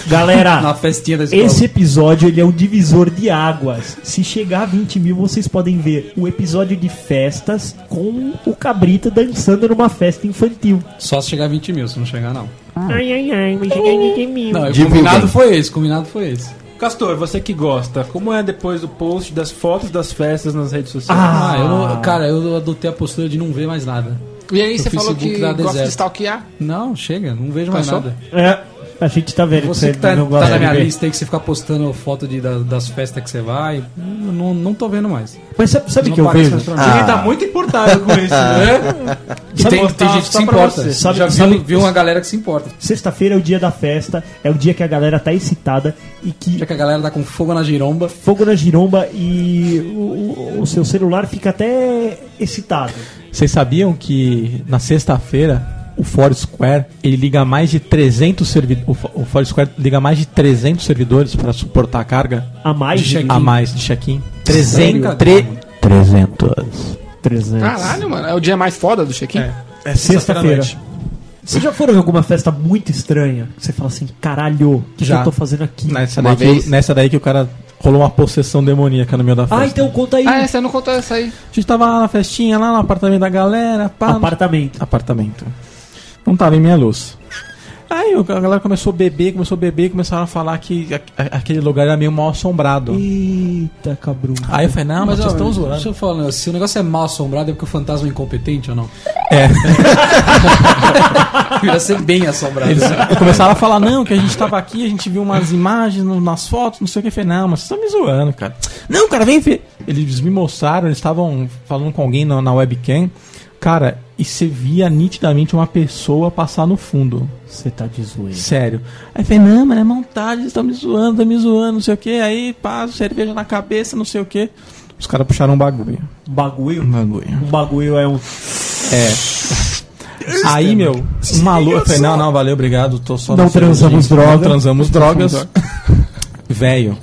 Galera, Na festinha da escola. esse episódio ele é um divisor de águas. Se chegar a 20 mil, vocês podem ver o episódio de festas com o cabrito dançando numa festa infantil. Só se chegar a 20 mil, se não chegar, não. Ai, ai, ai, vai chegar em 20 mil. Não, o combinado foi esse, combinado foi esse. Castor, você que gosta, como é depois do post das fotos das festas nas redes sociais? Ah, eu não, cara, eu adotei a postura de não ver mais nada. E aí, você falou Facebook que dá gosta de stalkear? Não, chega, não vejo mais Cansou? nada. É, a gente tá vendo Você que que tá, não tá gosta na de minha lista aí que você fica postando foto de, da- das festas que você vai, não, não tô vendo mais. Mas sabe, sabe que eu vejo? Ele tá muito importado com isso, né? E Só tem, postar tem gente que se importa. você. Sabe- Já viu, sabe- viu uma galera que se importa. Sexta-feira é o dia da festa, é o dia que a galera tá excitada e que Já que a galera tá com fogo na giromba. fogo na giromba e o, o- o seu celular fica até excitado. Vocês sabiam que na sexta-feira o Foursquare ele liga mais de 300 servidores. O Foursquare liga mais de 300 servidores para suportar a carga A mais De check-in. a mais de check-in. Sério? 300. tre- 300. 300. Caralho, mano. É o dia mais foda do check-in? É. É Sexta-feira. Vocês já foram em alguma festa muito estranha? Que você fala assim, caralho, o que, que Já. eu tô fazendo aqui? Nessa daí, que, nessa daí que o cara rolou uma possessão demoníaca no meio da festa. Ah, então conta aí. Ah, é, você não contou essa aí. A gente tava lá na festinha, lá no apartamento da galera. Pá, Apartamento. apartamento. Não tava em minha luz. Aí a galera começou a beber, começou a beber e começaram a falar que a- a- aquele lugar era meio mal assombrado. Eita, cabrão. Aí eu falei, não, mas, vocês estão zoando. Deixa eu falar, se o negócio é mal assombrado é porque o fantasma é incompetente ou não? É. Ia ser bem assombrado. Eles começaram a falar, não, que a gente tava aqui, a gente viu umas imagens no- nas fotos, não sei o que. Eu falei, não, mas vocês estão me zoando, cara. Não, cara, vem ver. Eles me mostraram, eles estavam falando com alguém na, na webcam. Cara, e você via nitidamente uma pessoa passar no fundo. Você tá de zoeira. Sério. Aí eu falei, não, mas é montagem, estão me zoando, estão me zoando, não sei o que. Aí, pá, cerveja na cabeça, não sei o que. Os caras puxaram um bagulho. Bagulho? Um bagulho. Um bagulho é um. É. Aí, meu, um maluco. Eu falei, não, não, valeu, obrigado. Tô só Não transamos cervejinha. droga. Não transamos drogas. Velho,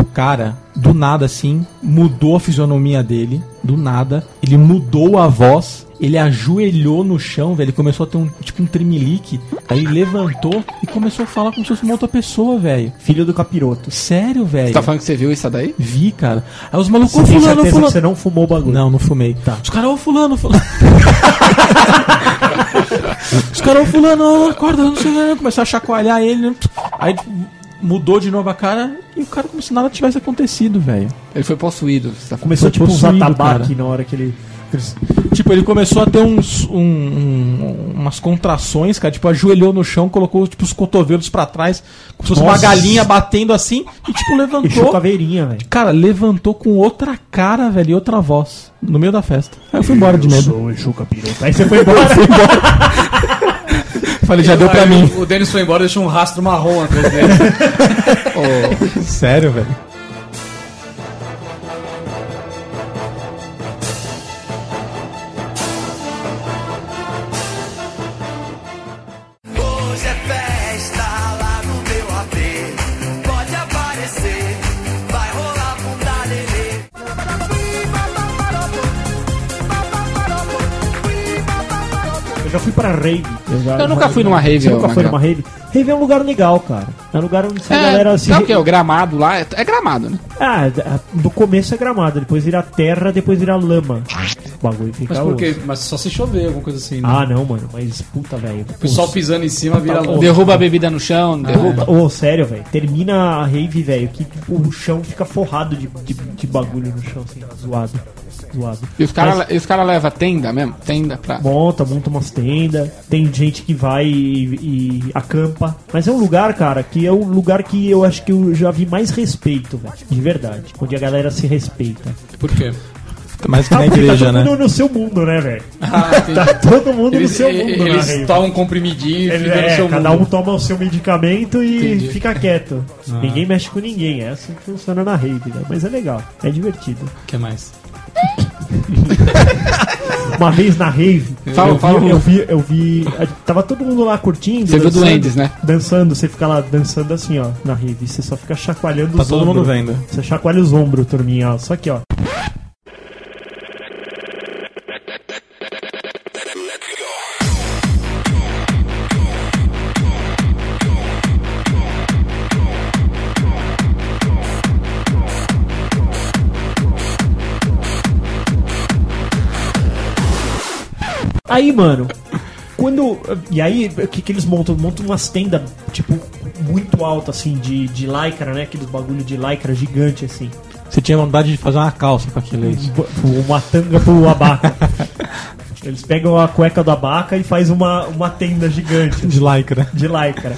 o cara, do nada assim, mudou a fisionomia dele. Do nada. Ele mudou a voz. Ele ajoelhou no chão, velho. Ele começou a ter um tipo um tremelique. Aí ele levantou e começou a falar como se fosse uma outra pessoa, velho. Filho do capiroto. Sério, velho. Você tá falando que você viu isso daí? Vi, cara. Aí os malucos, ô tem fulano, certeza fulano. que você não fumou o bagulho? Não, não fumei. Tá. Os caras, ô fulano, fulano. Os caras, ô fulano, acorda, não sei o que. Começaram a chacoalhar ele. né? Aí mudou de novo a cara e o cara como se nada tivesse acontecido, velho. Ele foi possuído. Você tá falando. Começou tipo possuído, atabaque cara. na hora que ele. Tipo, ele começou a ter uns, um- um- umas contrações, cara. Tipo, ajoelhou no chão, colocou tipo, os cotovelos pra trás, como se fosse uma Nossa. galinha batendo assim, e tipo, levantou. caveirinha, velho. Cara, levantou com outra cara, velho, e outra voz. No meio da festa. Aí eu fui embora de medo. Sou o Exu. Aí você foi embora. Falei, já deu pra mim. O Denis foi embora e deixou um rastro marrom atrás dele. Sério, velho. Eu já fui pra rave. já- Eu nunca já- fui numa rave, Você nunca ô, foi numa rave? Rave é um lugar legal, cara. É um lugar onde a É, galera se. sabe o que é? O gramado lá é, é gramado, né? Ah, a- no começo é gramado, depois vira terra, depois vira lama. O bagulho fica. Mas por quê? osso. Mas só se chover, alguma coisa assim, né? Ah, não, mano, mas puta, velho. o pessoal pisando em cima vira louco. Derruba a bebida no chão, derruba. Ô, sério, velho. Termina a rave, velho, que tipo, o chão fica forrado de, de, de bagulho no chão, assim, zoado. Zoado. E os caras Mas cara levam tenda mesmo? Tenda pra. Monta, monta umas tendas. Tem gente que vai e, e acampa. Mas é um lugar, cara, que é um lugar que eu acho que eu já vi mais respeito, velho. De verdade. Onde a galera se respeita. Por quê? Mais que na porque igreja, tá todo né? mundo no seu mundo, né, velho? Ah. Tá todo mundo Eles, no seu mundo, eles na rave. tomam um comprimidinho Ele- é, seu cada mundo. um toma o seu medicamento e Entendi. fica quieto. Ah. Ninguém mexe com ninguém. É assim que funciona na rave, né? Mas é legal, é divertido. O que mais? Uma vez na rave, Fala, eu, vi, fala. eu vi, eu vi, Tava todo mundo lá curtindo. Você viu dançando, duendes, né? Dançando, você fica lá dançando assim, ó, na rave. Você só fica chacoalhando Tá os todo ombros. mundo vendo. Você chacoalha os ombros, turminha, ó. Só que, ó. Aí, mano, quando. E aí, o que, que eles montam? Montam umas tendas, tipo, muito altas, assim, de, de lycra, né? Aqueles bagulho de lycra gigante, assim. Você tinha vontade de fazer uma calça com aquilo aí. Uma tanga pro abaca. Eles pegam a cueca do abaca e faz uma, uma tenda gigante. De lycra. De lycra.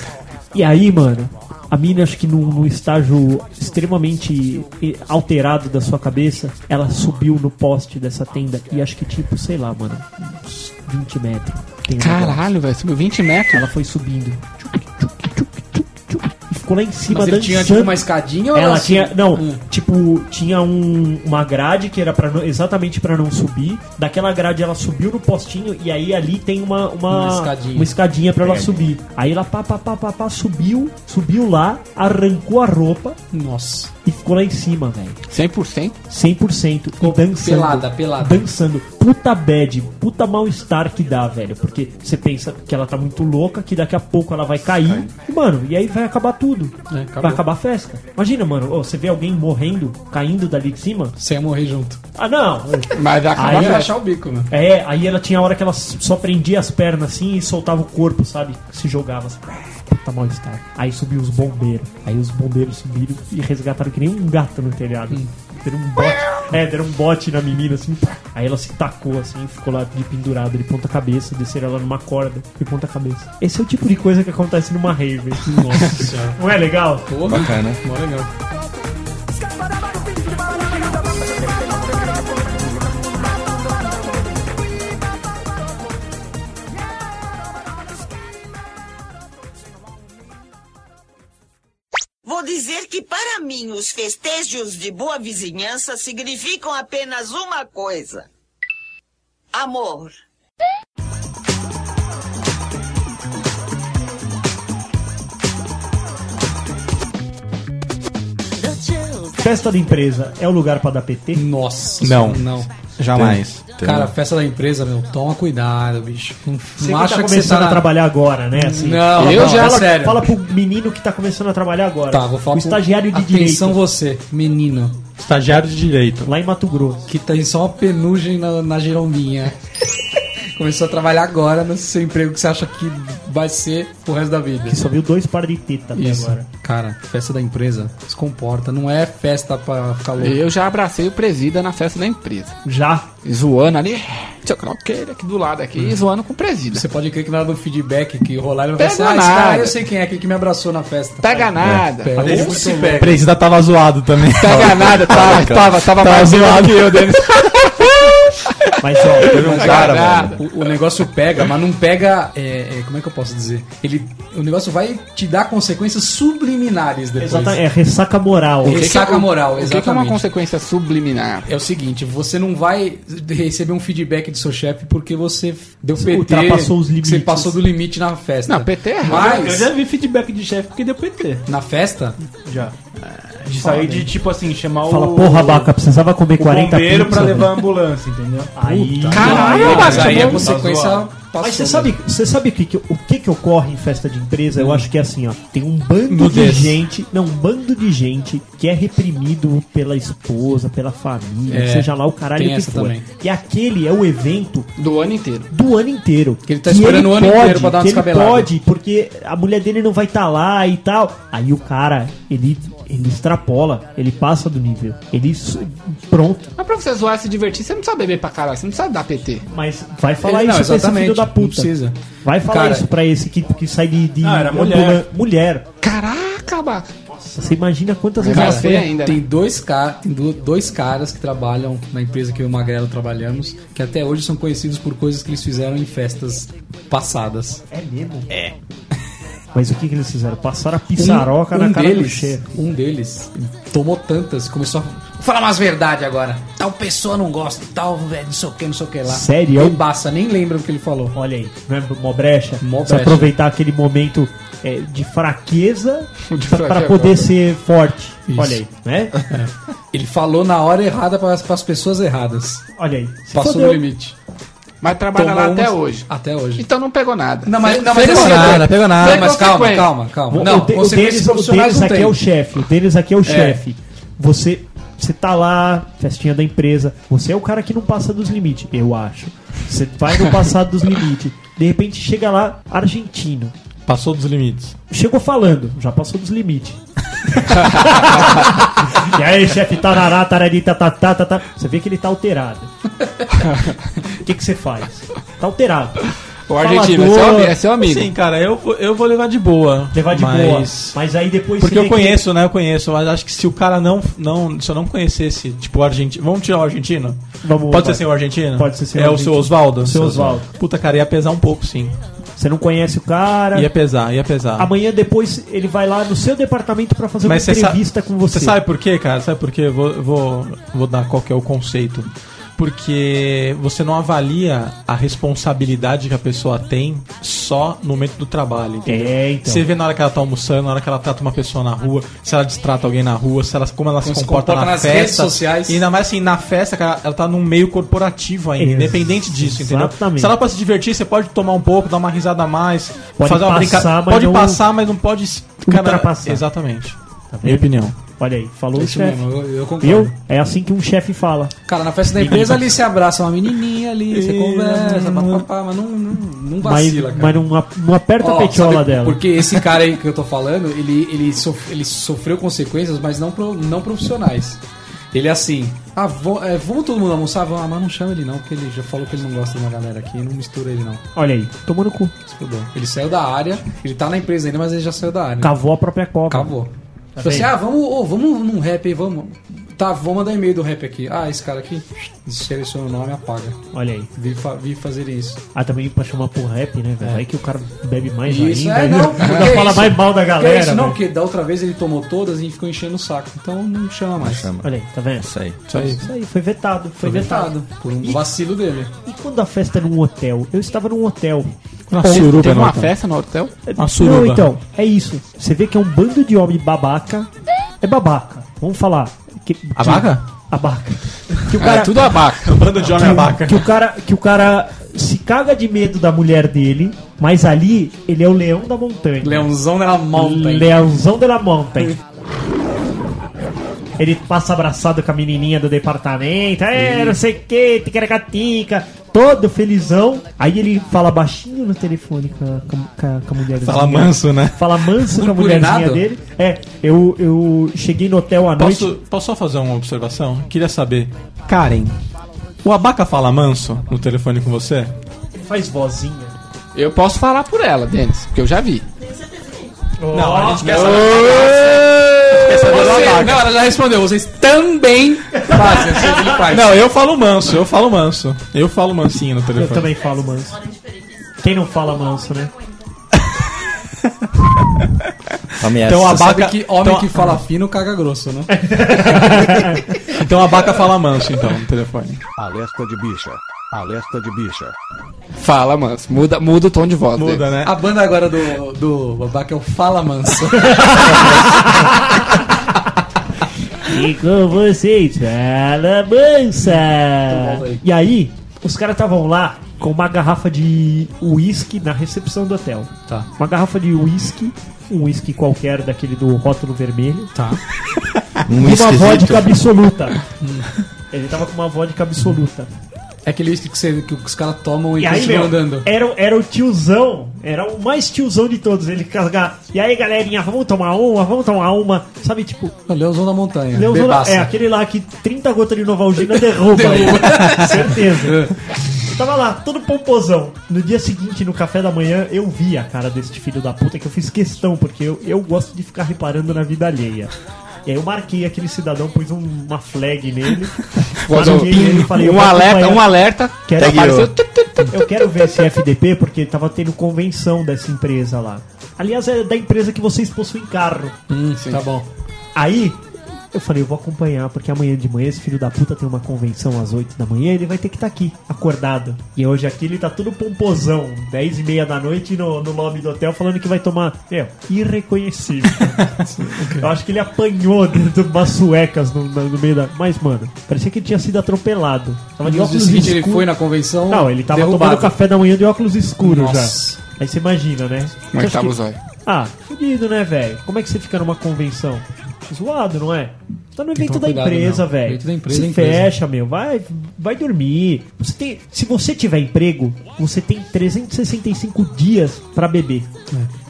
E aí, mano, a mina, acho que num, num estágio extremamente alterado da sua cabeça, ela subiu no poste dessa tenda e acho que, tipo, sei lá, mano, uns 20 metros. Tem um. Caralho, velho, subiu 20 metros. Ela foi subindo. Tchuc, tchuc, tchuc, tchuc, tchuc, e ficou lá em cima Mas ele dançando. tinha tipo uma escadinha ou Ela era tinha, assim? não, Hum. tipo, tinha um, uma grade que era para exatamente pra não subir. Daquela grade ela subiu no postinho e aí ali tem uma uma, Uma escadinha. uma escadinha para ela subir. Aí ela pá, pá, pá, pá, pá, subiu, subiu lá, arrancou a roupa Nossa. E ficou lá em cima, velho. 100%? 100% e dançando. pelada, pelada. Dançando. Puta bad, puta mal-estar que dá, velho. Porque você pensa que ela tá muito louca, que daqui a pouco ela vai cair. E, mano, e aí vai acabar tudo. É, vai acabar a festa. Imagina, mano, ô, você vê alguém morrendo, caindo dali de cima. Você ia morrer junto. Ah, não. Mas vai acabar Aí festa. achar o bico, mano. É, aí ela tinha a hora que ela só prendia as pernas assim e soltava o corpo, sabe? Se jogava assim. Puta mal-estar. Aí subiu os bombeiros. Aí os bombeiros subiram e resgataram que nem um gato no telhado. Deram um bote. É, deram um bote na menina assim. Aí ela se tacou assim, ficou lá de pendurada de ponta cabeça, desceram ela numa corda de ponta cabeça. Esse é o tipo de coisa que acontece numa rave. Nossa senhora. Não é legal? Porra. Bacana. Mó legal. Vou dizer que para mim os festejos de boa vizinhança significam apenas uma coisa: amor. Festa da empresa é o lugar pra dar PT? Nossa. Não. Não. Jamais. Cara, festa da empresa, meu, toma cuidado, bicho. Não, Você que acha tá que você começando tá a trabalhar agora, né? Assim, Não, eu não, já é fala, sério. fala pro menino que tá começando a trabalhar agora. Tá, vou falar o pro- estagiário de Atenção direito você, menino, Estagiário de direito. lá em Mato Grosso. que tem só uma penugem na, na girombinha. Começou a trabalhar agora no seu emprego que você acha que vai ser o resto da vida. Que só viu dois pares de teta até Isso. agora. Cara, festa da empresa, se comporta. Não é festa pra ficar louco. Eu já abracei o presida na festa da empresa. Já. E zoando ali. Que, ele aqui do lado aqui, e zoando com o presida. Você pode crer que na hora do feedback que rolar, ele vai Pega falar assim, ah, nada. cara eu sei quem é, aquele que me abraçou na festa. Pega nada. Que se se pega. O presida tava zoado também. Pega nada, tava, tava, tava Tava mais zoado zoado. que eu, Denis. Mas ó, Mas, cara, o, o negócio pega, mas não pega. é, é, como é que eu posso dizer? Ele, o negócio vai te dar consequências subliminares depois. exatamente, é ressaca moral. O que Ressaca moral, O que é uma exatamente. consequência subliminar? É o seguinte, você não vai receber um feedback do seu chefe porque você deu PT, ultrapassou os limites. você passou do limite na festa. Não, PT é errado. Eu Mas já vi feedback de chefe porque deu PT. na festa, Já. De sair de, tipo assim, chamar Fala, o... porra, Baca, precisava comer o 40 bombeiro pizza, pra levar a ambulância, entendeu? Aí, Caralho, mas Baca, aí a chamou- consequência passou. Mas você sabe, você sabe o que, que- o que que ocorre em festa de empresa? Eu acho que é assim, ó. Tem um bando de gente, não, um bando de gente que é reprimido pela esposa, pela família, É, seja lá o caralho tem que essa for. também. E aquele é o evento Do ano inteiro. do ano inteiro. Que ele tá esperando o ano inteiro pra dar uma que ele descabelada. pode, porque a mulher dele não vai estar lá e tal. Aí o cara, ele, ele extrapola, ele passa do nível. Ele. Pronto. Mas pra você zoar e se divertir, você não precisa beber pra caralho, você não precisa dar PT. Mas vai falar Ele- não, isso pra esse exatamente, filho da não puta. precisa. Vai falar Cara- isso pra esse que, que sai de. de Ah, era ambulan- mulher. mulher. Caraca, Baca. Nossa, você imagina quantas vezes Cara, ela foi. feia ainda, Tem né? dois, ca tem du- dois caras que trabalham na empresa que eu e o Magrelo trabalhamos, que até hoje são conhecidos por coisas que eles fizeram em festas passadas. É mesmo? É. Mas o que, que eles fizeram? Passaram a pissaroca na cara do deles, chefe. Um deles tomou tantas, começou a falar umas verdade agora. Tal pessoa não gosta, tal, velho, não sei o que, não sei o que lá. Sério? Não passa, nem lembra o que ele falou. Olha aí, não é mó brecha? Mó brecha. aproveitar aquele momento é, de fraqueza fraqueza, poder ser forte. Isso. Olha aí, né? Ele falou na hora errada para as pessoas erradas. Olha aí. Passou fodeu. do limite. Mas trabalha lá até hoje. Até hoje. Então não pegou nada. Não, mas, não, mas sem assim, nada, pegou nada. Não, mas calma, calma, calma. O- Não, o, de- o deles, o profissionais deles não aqui tem. é o chefe. O deles aqui é o chefe. Você Você tá lá, festinha da empresa. Você é o cara que não passa dos limites, eu acho. Você vai no passado dos limites. De repente chega lá, argentino. Passou dos limites. Chegou falando, já passou dos limites. e aí, chefe, tarará, taradita, tá, tá, tá, tá. Você vê que ele tá alterado. O que que você faz? Tá alterado. O argentino, é seu, é seu amigo. Sim, cara, eu, vou- eu vou levar de boa. Levar de mas... boa. Mas aí depois Porque eu vê que- conheço, né? Eu conheço. Mas acho que se o cara não. não se eu não conhecesse, tipo, o argentino. Vamos tirar o argentino? Vamos- Pode vai. ser sem o argentino? Pode ser sem o É o argentino. seu Osvaldo? Seu Osvaldo. Puta, cara, ia pesar um pouco, sim. Você não conhece o cara. Ia pesar, ia pesar. Amanhã depois ele vai lá no seu departamento pra fazer Mas uma entrevista com você. Você sabe por quê, cara? Sabe por quê? Eu Vou, vou, vou dar qual que é o conceito. Porque você não avalia a responsabilidade que a pessoa tem só no momento do trabalho. entendeu? É, então. Você vê na hora que ela tá almoçando, na hora que ela trata uma pessoa na rua, se ela distrata alguém na rua, se ela, como ela se Como se comporta, comporta na nas festa. redes sociais. E ainda mais assim, na festa, cara, ela tá num meio corporativo ainda, Ex- independente disso, entendeu? exatamente. Se ela pode se divertir, você pode tomar um pouco, dar uma risada a mais, Pode fazer uma brincadeira. Pode não passar, mas não pode. ultrapassar. Exatamente. Tá Minha opinião. Olha aí, falou o Isso chefe. mesmo, eu, eu concordo. Viu? É assim que um chefe fala. Cara, na festa da empresa ali se abraça uma menininha ali, você conversa, papapá, mas não, não, não Mas, vacila, cara. mas não, ap- não aperta a petiola dela. Porque esse cara aí que eu tô falando, ele, ele, sof- ele sofreu consequências, mas não, pro- não profissionais. Ele é assim, ah, vo- é, vamos todo mundo almoçar? Vamos, ah, mas não chama ele não, porque ele já falou que ele não gosta de uma galera aqui, não mistura ele não. Olha aí, tomou no cu. Ele saiu da área, ele tá na empresa ainda, mas ele já saiu da área. Cavou a própria cova. Acabou. Tá Tipo assim, vendo? ah, vamos, ô, vamos num rap aí, vamos. Tá, vou mandar e-mail do rap aqui. Ah, esse cara aqui, seleciona o nome e apaga. Olha aí. Vi, fa vi fazer isso. Ah, também pra chamar pro rap, né, velho? Aí que o cara bebe mais Isso, ainda. é, né? não. Cara é fala isso. mais mal da galera. É isso, não, porque da outra vez ele tomou todas e ficou enchendo o saco. Então não chama mais. Chama. Olha aí, tá vendo? Isso aí. Isso aí. Isso aí, foi vetado. Foi, Foi vetado. vetado. Por um vacilo dele. E quando a festa é num hotel? Eu estava num hotel. Uma Teve- suruba, Teve uma cara. festa no hotel? Uma suruba. Não, então, é isso. Você vê que é um bando de homem babaca. É babaca. Vamos falar. Que, que- Abaca? Abaca. Que o É, cara, tudo abaca. Um bando de homem abaca. que o cara que o cara se caga de medo da mulher dele, mas ali ele é o leão da montanha. Leãozão da Mountain. Leãozão de la Mountain. Ele passa abraçado com a menininha do departamento, é, não sei o que, ticaracatica, todo felizão. Aí ele fala baixinho no telefone com a, com a, com a mulherzinha. Fala manso, né? Fala manso com a mulherzinha dele. É, eu, eu cheguei no hotel à noite. Posso, posso só fazer uma observação? Queria saber. Karen, o Abaca fala manso no telefone com você? Faz vozinha. Eu posso falar por ela, Denis, porque eu já vi. Não, a gente quer Você, não, ela já respondeu. Vocês também fazem. assim, ele faz. Não, eu falo manso, eu falo manso. Eu falo mansinho no Eu telefone. também falo manso. Quem não fala manso, né? Homem, Então essa- a Abaca- que homem então- que fala fino caga grosso, né? Então a Abaca fala manso, então, no telefone. Alerta de bicha. Alerta de bicha. Fala, mano. Muda, muda o tom de voz dele. Muda, né? A banda agora do, do Babaca é o Fala Manso. E com vocês, fala mansa! E aí, os caras estavam lá com uma garrafa de uísque na recepção do hotel. Tá. Uma garrafa de uísque, um uísque qualquer daquele do rótulo vermelho. Tá. Um uma vodka absoluta. Ele tava com uma vodka absoluta. É aquele uísque que, você- que os caras tomam e, E aí, meu, andando. era, era o tiozão, era o mais tiozão de todos. Ele carregava. E aí, galerinha, vamos tomar uma, vamos tomar uma. Sabe, tipo, O Leãozão da Montanha. Leozão, Bebaça. é aquele lá que 30 gotas de Novalgina derruba ele. Certeza. Eu tava lá, todo pomposão. No dia seguinte, no café da manhã, eu vi a cara desse filho da puta que eu fiz questão, porque eu, eu gosto de ficar reparando na vida alheia. E aí eu marquei aquele cidadão, pus um- uma flag nele. marquei ele e falei, eu um vou alerta, um alerta. Quero- apareceu- eu. Quero ver esse FDP porque tava tendo convenção dessa empresa lá. Aliás, é da empresa que vocês possuem carro. Hum, tá bom. Aí, eu falei, eu vou acompanhar, porque amanhã de manhã esse filho da puta tem uma convenção às 8 da manhã, ele vai ter que estar aqui, acordado. E hoje aqui ele tá todo pomposão, 10 e meia da noite no, no lobby do hotel, falando que vai tomar. Meu, irreconhecível. eu acho que ele apanhou dentro de umas suecas no, no- no meio da. Mas, mano, parecia que ele tinha sido atropelado. Tava de óculos seguinte ele escuros. foi na convenção. Não, ele tava derrubado. tomando café da manhã de óculos escuros Nossa. já. Aí você imagina, né? Como é que tava que- o zóio? ah, fudido, né, velho? Como é que você fica numa convenção? Zoado, não é? tá no evento da tomar cuidado, empresa, velho. Evento da empresa Se é empresa. fecha, meu. Vai, vai dormir. Você tem, se você tiver emprego, você tem 365 dias pra beber.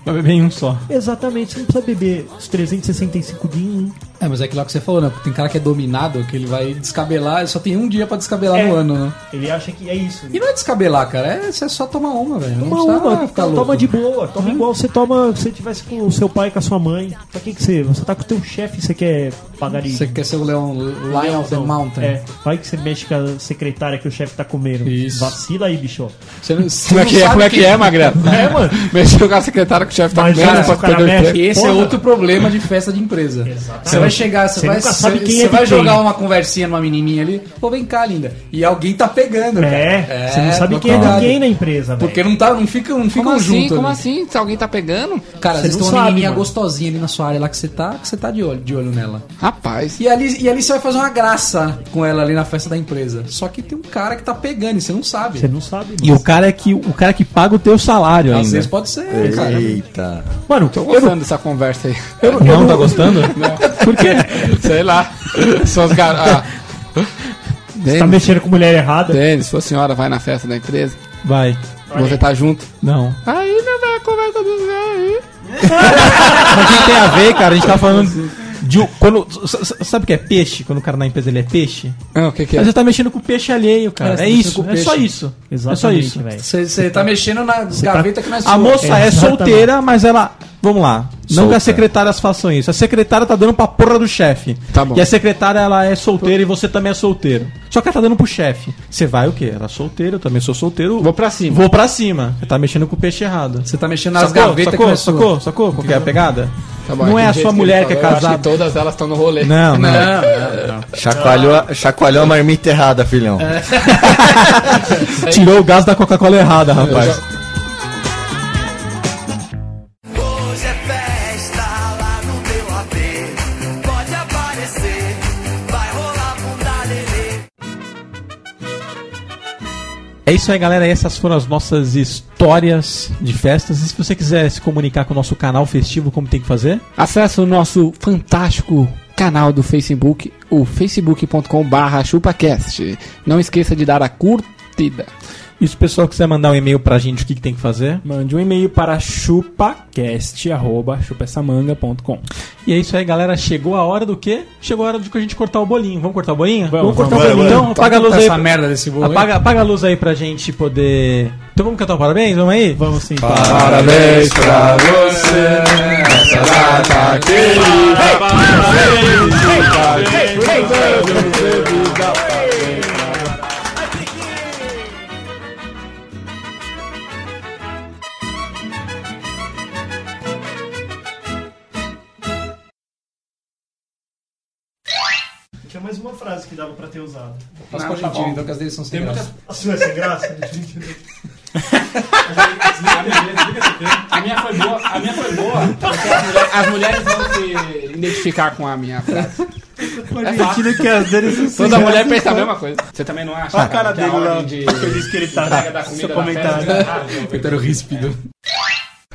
Vai beber em um só. Exatamente, você não precisa beber os 365 dias em um. É, mas é aquilo que você falou, né? Tem cara que é dominado, que ele vai descabelar, ele só tem um dia pra descabelar É. no ano, né? Ele acha que é isso. E não é descabelar, cara, é você só tomar uma, velho. Não Toma precisa uma, ficar toma louco. de boa, toma igual você toma se você tivesse com o seu pai e com a sua mãe. Pra que que você, você tá com o teu chefe e você quer pagar de Você quer ser o leão, Lion of the Mountain. É, vai que você mexe com a secretária que o chefe tá comendo. Isso. Vacila aí, bicho. Você não, você Como é não que é, como é que é, Magrelo? É, mano. Mexeu com a secretária que o chefe tá comendo, pode perder o. Esse é Porra. outro problema de festa de empresa. Você vai chegar, você, Você vai, nunca sabe quem você é vai quem. jogar uma conversinha numa menininha ali, pô, vem cá, linda. E alguém tá pegando, cara. É, você não sabe quem é quem na empresa, velho. Porque não, tá, não ficam não ficam Como assim? juntos. Como ali. assim? Se alguém tá pegando? Cara, às Você vezes não tem uma sabe, menininha mano. gostosinha ali na sua área lá que você tá, que você tá de olho, de olho nela. Rapaz. E ali, e ali você vai fazer uma graça com ela ali na festa da empresa. Só que tem um cara que tá pegando e você não sabe. Você não sabe, E o cara é que o cara que paga o teu salário Às ainda. vezes pode ser, cara. Eita. Mano, Tô eu não, gostando dessa conversa aí. não, tá gostando? Por quê? Sei lá. Suas gar... ah. você tá mexendo com mulher errada. Denis, sua senhora vai na festa da empresa. Vai. Você tá junto. Não. Aí não a conversa do Zé aí. Mas o que tem a ver, cara? A gente tá falando de. Quando, sabe o que é peixe? Quando o cara na empresa ele é peixe? Ah, o que que Mas é? você tá mexendo com peixe alheio, cara. É, É, tá isso. É só isso. É só Exatamente, isso. velho. Você, tá mexendo na gaveta que não é sua. A moça é, Exatamente. solteira, mas ela. Vamos lá. Não Solta. que as secretárias façam isso. A secretária tá dando pra porra do chefe. Tá bom. E a secretária, ela é solteira e você também é solteiro. Só que ela tá dando pro chefe. Você vai o quê? Ela é solteira, eu também sou solteiro. Vou pra cima. Vou pra cima. Você tá mexendo com o peixe errado. Você tá mexendo nas Sacou? gavetas que Sacou? é sua. Sacou? Sacou? Qual que é a pegada? Tá bom, não é a do jeito sua que mulher que é falou, eu acho casada. todas elas estão no rolê. Não, não. Não, não, não. Chacoalhou, a- chacoalhou a marmita errada, filhão. Tirou o gás da Coca-Cola errada, rapaz. É isso aí, galera. Essas foram as nossas histórias de festas. E se você quiser se comunicar com o nosso canal festivo, como tem que fazer? Acesse o nosso fantástico canal do Facebook, o facebook.com barra chupacast. Não esqueça de dar a curtida. E se o pessoal quiser mandar um e-mail pra gente, o que, que tem que fazer? Mande um e-mail para chupacast.chupessamanga.com. E é isso aí, galera. Chegou a hora do quê? Chegou a hora de a gente cortar o bolinho. Vamos cortar o bolinho? Vamos, cortar vamos. o bolinho. Bora, Então, apaga a luz aí. essa merda desse bolo. Apaga, apaga a luz aí pra gente poder. Então vamos cantar um parabéns? Vamos aí? Vamos sim. Parabéns pra você nessa data querida. Tinha dava pra ter usado. Faz com a Argentina, então que as deles são sem graça. A sua é sem graça? A minha foi boa, a minha foi boa. Porque as, mulher- as mulheres vão se identificar com a minha frase. Argentina que as deles são sem Toda graça. mulher pensa a mesma coisa. Você também não acha? Olha a cara dele lá, feliz que ele tá. entrega da comida Seu da comentário. festa- Coitado ríspido.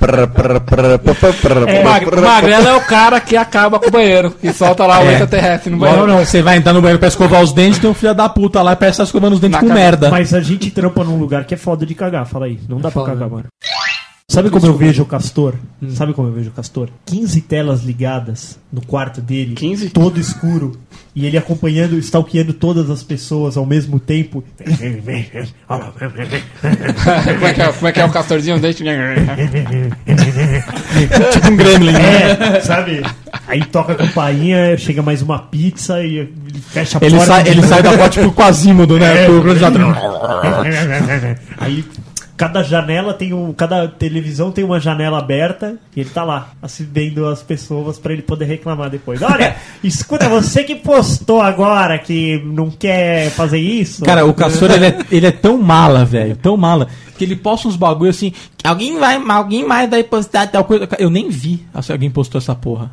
Prr, prr, prr, prr, prr, prr, O mag- prr, o Magrelo é o cara que acaba com o banheiro, que solta lá o É. extraterrestre no Não, banheiro. não, você vai entrar no banheiro pra escovar os dentes, tem um filho da puta lá e parece que tá escovando os dentes Na com cabeça. merda. Mas a gente trampa num lugar que é foda de cagar, fala aí. Não dá pra Foda. cagar, mano. Sabe como eu vejo o Castor? Sabe como eu vejo o Castor? 15 telas ligadas no quarto dele, 15? todo escuro, e ele acompanhando, stalkeando todas as pessoas ao mesmo tempo. como, é que é, como é que é o castorzinho? Deixa tipo um gremlin. É, sabe? Aí toca a campainha, chega mais uma pizza e ele fecha a Ele porta. sai, ele sai da porta tipo Quasímodo, né? É. Pro. Aí cada janela tem um. Cada televisão tem uma janela aberta e ele tá lá, assistindo as pessoas pra ele poder reclamar depois. Olha, escuta, você que postou agora que não quer fazer isso. Cara, o Castor, ele é, ele é tão mala, velho, tão mala, que ele posta uns bagulho assim, alguém vai, alguém mais vai postar tal coisa. Eu nem vi se alguém postou essa porra.